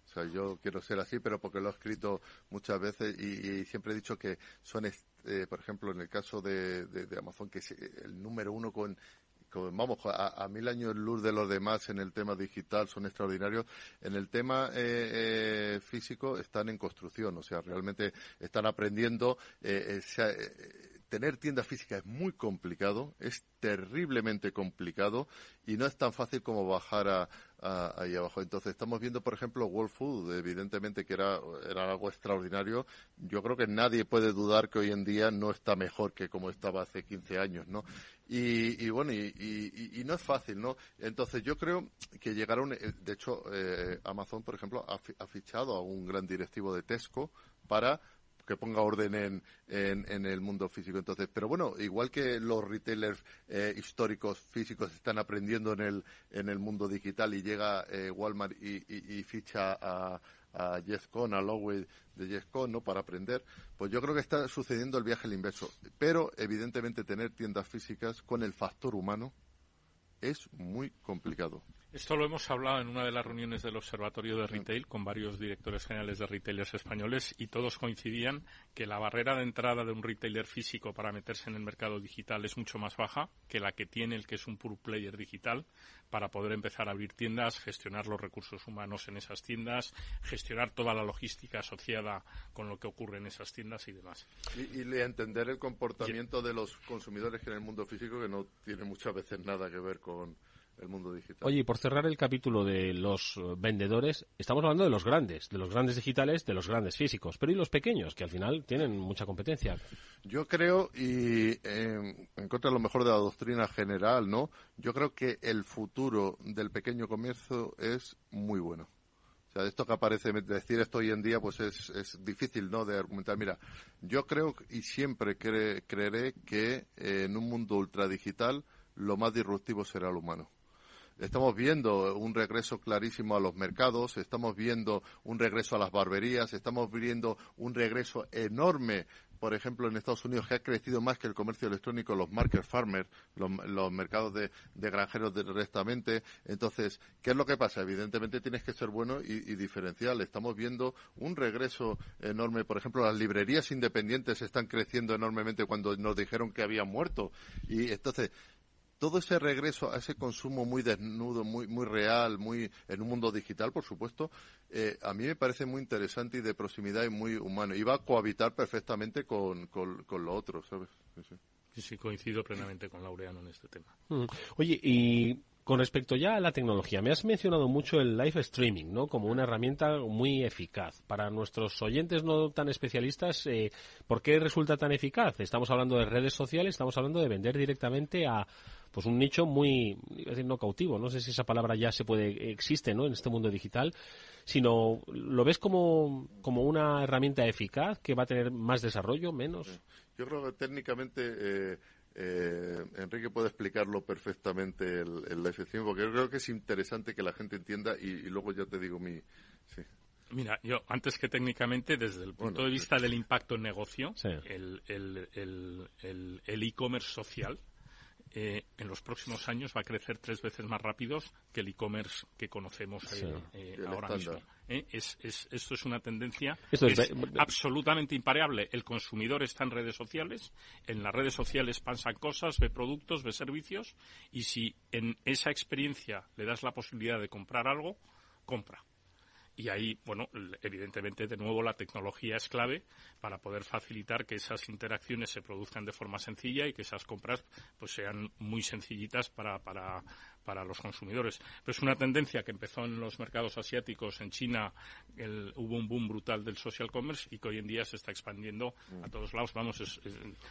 O sea, yo quiero ser así, pero porque lo he escrito muchas veces y, siempre he dicho que son, eh, por ejemplo, en el caso de, Amazon, que es el número uno con, vamos, a, mil años luz de los demás en el tema digital son extraordinarios. En el tema eh, físico están en construcción, o sea, realmente están aprendiendo. Eh, tener tiendas físicas es muy complicado, es terriblemente complicado y no es tan fácil como bajar a, ahí abajo. Entonces estamos viendo, por ejemplo, World Food, evidentemente que era, algo extraordinario. Yo creo que nadie puede dudar que hoy en día no está mejor que como estaba hace 15 años, ¿no? Y, bueno, y, no es fácil, ¿no? Entonces yo creo que llegaron, de hecho, eh, Amazon, por ejemplo, ha fichado a un gran directivo de Tesco para que ponga orden en, en, el mundo físico. Entonces, pero bueno, igual que los retailers eh, históricos físicos están aprendiendo en el, en el mundo digital y llega eh, Walmart y, ficha a, a Con, a Lowey de Con, ¿no? Para aprender, pues yo creo que está sucediendo el viaje al inverso. Pero, evidentemente, tener tiendas físicas con el factor humano es muy complicado. Esto lo hemos hablado en una de las reuniones del Observatorio de Retail con varios directores generales de retailers españoles y todos coincidían que la barrera de entrada de un retailer físico para meterse en el mercado digital es mucho más baja que la que tiene el que es un pure player digital para poder empezar a abrir tiendas, gestionar los recursos humanos en esas tiendas, gestionar toda la logística asociada con lo que ocurre en esas tiendas y demás. Y, entender el comportamiento de los consumidores en el mundo físico que no tiene muchas veces nada que ver con el mundo digital. Oye, y por cerrar el capítulo de los vendedores, estamos hablando de los grandes, de los grandes digitales, de los grandes físicos, pero ¿y los pequeños, que al final tienen mucha competencia? Yo creo, y en contra de lo mejor de la doctrina general, ¿no? Yo creo que el futuro del pequeño comercio es muy bueno. O sea, esto que aparece, decir esto hoy en día, pues es, es difícil, ¿no?, de argumentar. Mira, yo creo y siempre creeré que en un mundo ultradigital lo más disruptivo será el humano. Estamos viendo un regreso clarísimo a los mercados, estamos viendo un regreso a las barberías, estamos viendo un regreso enorme por ejemplo, en Estados Unidos, que ha crecido más que el comercio electrónico, los market farmers, los, mercados de, granjeros directamente. Entonces, ¿qué es lo que pasa? Evidentemente tienes que ser bueno y, y, diferencial. Estamos viendo un regreso enorme. Por ejemplo, las librerías independientes están creciendo enormemente cuando nos dijeron que habían muerto. Y entonces, todo ese regreso a ese consumo muy desnudo, muy, muy real, muy en un mundo digital, por supuesto, eh, a mí me parece muy interesante y de proximidad y muy humano. Y va a cohabitar perfectamente con, con, lo otro, ¿sabes? Sí, sí. coincido plenamente con Laureano en este tema. Mm. Oye, y con respecto ya a la tecnología, me has mencionado mucho el live streaming, ¿no? Como una herramienta muy eficaz. Para nuestros oyentes no tan especialistas, eh, ¿por qué resulta tan eficaz? Estamos hablando de redes sociales, estamos hablando de vender directamente a pues un nicho muy, iba a decir no cautivo, no sé si esa palabra ya se puede, existe, ¿no? En este mundo digital, sino lo ves como, como una herramienta eficaz que va a tener más desarrollo, menos. Yo creo que técnicamente eh, eh, Enrique puede explicarlo perfectamente el, el live stream, porque yo creo que es interesante que la gente entienda y, luego ya te digo mi. Mira, yo antes que técnicamente, desde el punto de vista del impacto en negocio, el e-commerce el, social eh, en los próximos años va a crecer tres veces más rápido que el e-commerce que conocemos eh, eh, ahora mismo. esto es una tendencia absolutamente impareable. El consumidor está en redes sociales, en las redes sociales pasan cosas, ve productos, ve servicios, y si en esa experiencia le das la posibilidad de comprar algo, compra. Y ahí, bueno, evidentemente, de nuevo, la tecnología es clave para poder facilitar que esas interacciones se produzcan de forma sencilla y que esas compras pues sean muy sencillitas para, para, para los consumidores. Pero es una tendencia que empezó en los mercados asiáticos, en China hubo un boom brutal del social commerce y que hoy en día se está expandiendo a mm. todos lados. Vamos,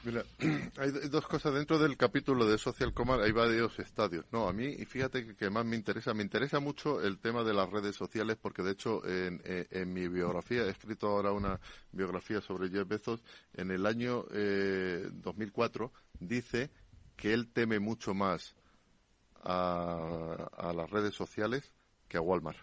Mira, hay dos cosas dentro del capítulo de social commerce, hay varios estadios. No, a mí, y fíjate que, más me interesa, me interesa mucho el tema de las redes sociales porque de hecho en, en, mi biografía, he escrito ahora una biografía sobre Jeff Bezos, en el año eh, 2004 dice que él teme mucho más a, las redes sociales que a Walmart.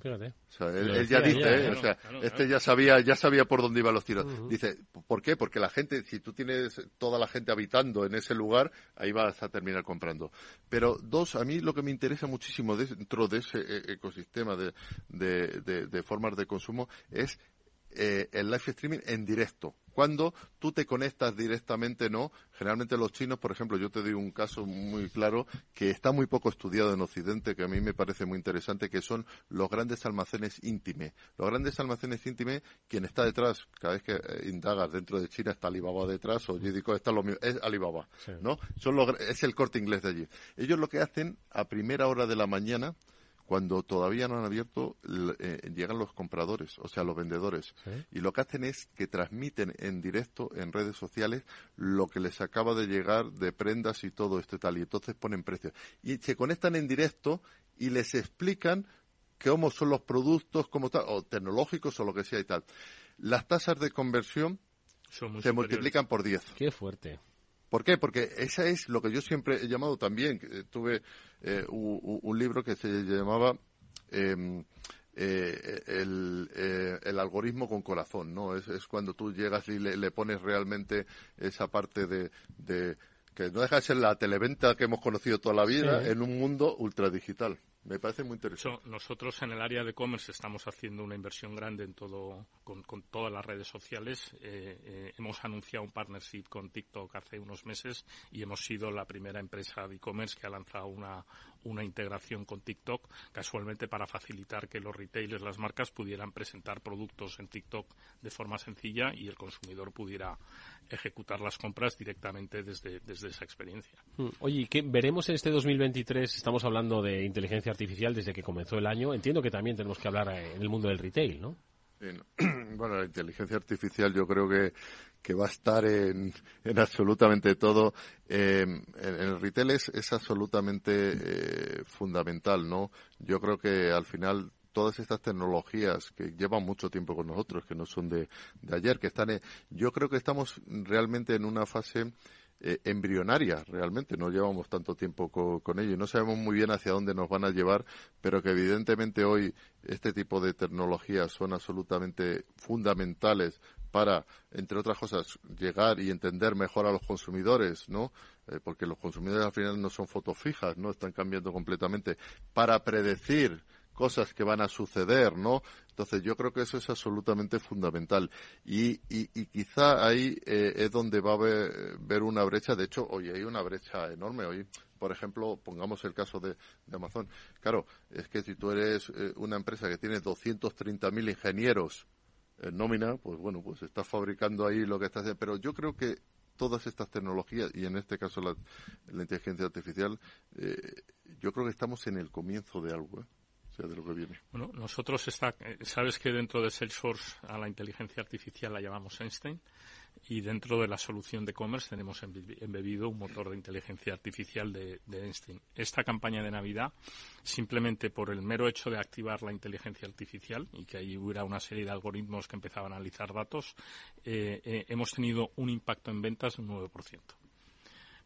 Fíjate. O sea, él, ya dice, ¿eh? o sea, este ya sabía, ya sabía por dónde iban los tiros. Dice, ¿por qué? Porque la gente, si tú tienes toda la gente habitando en ese lugar, ahí vas a terminar comprando. Pero dos, a mí lo que me interesa muchísimo dentro de ese e, ecosistema de, de, de formas de consumo es eh, el live streaming en directo. Cuando tú te conectas directamente, no. Generalmente los chinos, por ejemplo, yo te doy un caso muy claro que está muy poco estudiado en Occidente, que a mí me parece muy interesante, que son los grandes almacenes íntimes. Los grandes almacenes íntimes, quien está detrás, cada vez que eh, indagas dentro de China está Alibaba detrás, o yo digo, está lo mío, es Alibaba, ¿no? Son es el corte inglés de allí. Ellos lo que hacen a primera hora de la mañana, cuando todavía no han abierto, eh, llegan los compradores, o sea, los vendedores. Y lo que hacen es que transmiten en directo en redes sociales lo que les acaba de llegar de prendas y todo esto y tal. Y entonces ponen precios. Y se conectan en directo y les explican cómo son los productos, cómo tal, o tecnológicos o lo que sea y tal. Las tasas de conversión se multiplican por 10. Qué fuerte. ¿Por qué? Porque esa es lo que yo siempre he llamado también. Tuve eh, un, libro que se llamaba em, eh, eh, el, algoritmo con corazón, ¿no? Es, cuando tú llegas y le, pones realmente esa parte de, que no deja de ser la televenta que hemos conocido toda la vida en un mundo ultradigital. Me parece muy interesante. nosotros en el área de e-commerce estamos haciendo una inversión grande en todo, con, todas las redes sociales. Eh, eh, hemos anunciado un partnership con TikTok hace unos meses y hemos sido la primera empresa de e-commerce que ha lanzado una, una integración con TikTok, casualmente para facilitar que los retailers, las marcas, pudieran presentar productos en TikTok de forma sencilla y el consumidor pudiera ejecutar las compras directamente desde, desde esa experiencia. Mm, oye, ¿qué veremos en este 2023? Estamos hablando de inteligencia artificial desde que comenzó el año. Entiendo que también tenemos que hablar eh, en el mundo del retail, ¿no? Bueno, la inteligencia artificial yo creo que, que va a estar en, en absolutamente todo. Eh, en, el retail es, es absolutamente eh, fundamental, ¿no? Yo creo que al final todas estas tecnologías que llevan mucho tiempo con nosotros, que no son de, de ayer, que están, yo creo que estamos realmente en una fase eh, embrionaria realmente, no llevamos tanto tiempo con, ello y no sabemos muy bien hacia dónde nos van a llevar, pero que evidentemente hoy este tipo de tecnologías son absolutamente fundamentales para, entre otras cosas, llegar y entender mejor a los consumidores, ¿no? Eh, porque los consumidores al final no son fotos fijas, ¿no? Están cambiando completamente. Para predecir cosas que van a suceder, ¿no? Entonces yo creo que eso es absolutamente fundamental y, y, quizá ahí eh, es donde va a haber, ver una brecha. De hecho, hoy hay una brecha enorme. Hoy, por ejemplo, pongamos el caso de, Amazon. Claro, es que si tú eres eh, una empresa que tiene 230.000 ingenieros en nómina, pues bueno, pues estás fabricando ahí lo que estás haciendo. Pero yo creo que todas estas tecnologías, y en este caso la, inteligencia artificial, eh, yo creo que estamos en el comienzo de algo. Bueno, nosotros está, eh, sabes que dentro de Salesforce a la inteligencia artificial la llamamos Einstein y dentro de la solución de commerce tenemos embebido un motor de inteligencia artificial de, Einstein. Esta campaña de Navidad, simplemente por el mero hecho de activar la inteligencia artificial y que ahí hubiera una serie de algoritmos que empezaban a analizar datos, eh, eh, hemos tenido un impacto en ventas de un 9%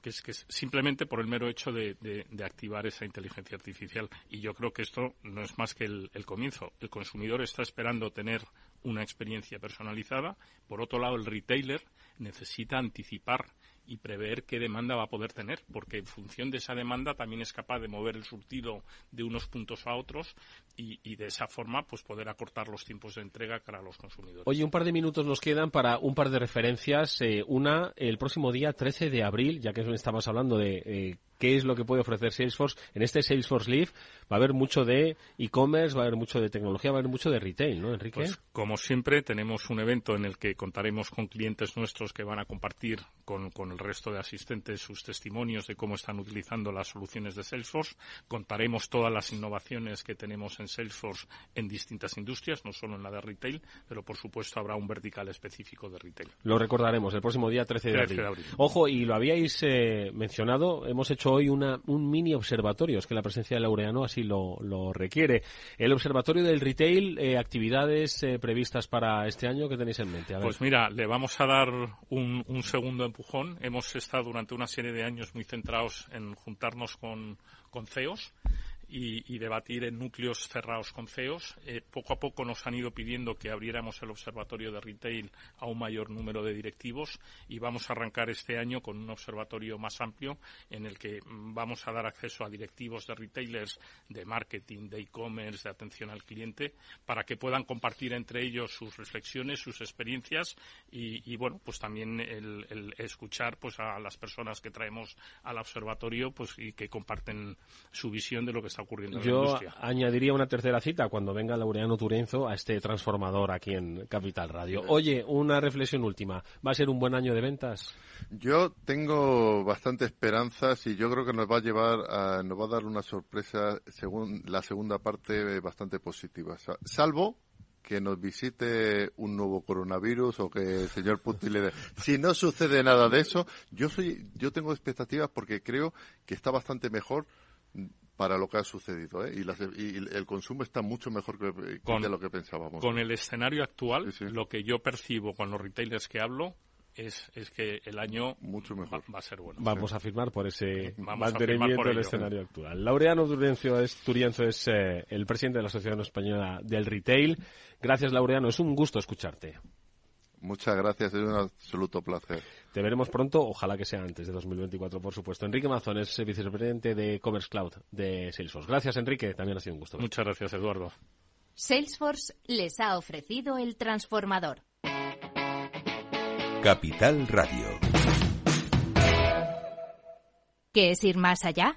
que es que simplemente por el mero hecho de, activar esa inteligencia artificial. Y yo creo que esto no es más que el, comienzo. El consumidor está esperando tener una experiencia personalizada. Por otro lado, el retailer necesita anticipar y prever qué demanda va a poder tener, porque en función de esa demanda también es capaz de mover el surtido de unos puntos a otros y, de esa forma pues poder acortar los tiempos de entrega para los consumidores. Oye, un par de minutos nos quedan para un par de referencias. Eh, una, el próximo día 13 de abril, ya que estamos hablando de eh, qué es lo que puede ofrecer Salesforce. En este Salesforce Live va a haber mucho de e-commerce, va a haber mucho de tecnología, va a haber mucho de retail, ¿no, Enrique? Pues, como siempre, tenemos un evento en el que contaremos con clientes nuestros que van a compartir con, el resto de asistentes sus testimonios de cómo están utilizando las soluciones de Salesforce. Contaremos todas las innovaciones que tenemos en Salesforce en distintas industrias, no solo en la de retail, pero por supuesto habrá un vertical específico de retail. Lo recordaremos el próximo día 13 de, abril. Ojo, y lo habíais eh, mencionado, hemos hecho hoy una, un mini observatorio, es que la presencia de Laureano así lo, requiere. El observatorio del retail, eh, actividades eh, previstas para este año, ¿qué tenéis en mente? Pues mira, le vamos a dar un, un segundo empujón. Hemos estado durante una serie de años muy centrados en juntarnos con, con CEOs y, debatir en núcleos cerrados con CEOs. Eh, poco a poco nos han ido pidiendo que abriéramos el observatorio de retail a un mayor número de directivos y vamos a arrancar este año con un observatorio más amplio en el que vamos a dar acceso a directivos de retailers de marketing, de e-commerce, de atención al cliente, para que puedan compartir entre ellos sus reflexiones, sus experiencias y, bueno, pues también el, escuchar pues a las personas que traemos al observatorio pues y que comparten su visión de lo que está ocurriendo Yo añadiría una tercera cita cuando venga Laureano Turenzo a este transformador aquí en Capital Radio. Oye, una reflexión última. ¿Va a ser un buen año de ventas? Yo tengo bastante esperanzas y yo creo que nos va a llevar a, nos va a dar una sorpresa según la segunda parte bastante positiva. Salvo que nos visite un nuevo coronavirus o que el señor Putin le dé. Si no sucede nada de eso, yo soy, yo tengo expectativas porque creo que está bastante mejor para lo que ha sucedido ¿eh? y, el consumo está mucho mejor que, de lo que pensábamos. Con el escenario actual, lo que yo percibo con los retailers que hablo es, es que el año mucho mejor va, a ser bueno. Vamos a firmar por ese mantenimiento del escenario actual. Laureano Turienzo es, Turienzo es eh, el presidente de la Asociación Española del Retail. Gracias, Laureano. Es un gusto escucharte. Muchas gracias, es un absoluto placer. Te veremos pronto, ojalá que sea antes de 2024, por supuesto. Enrique Mazón es vicepresidente de Commerce Cloud de Salesforce. Gracias, Enrique, también ha sido un gusto. Muchas gracias, Eduardo. Salesforce les ha ofrecido el transformador. Capital Radio. ¿Qué es ir más allá?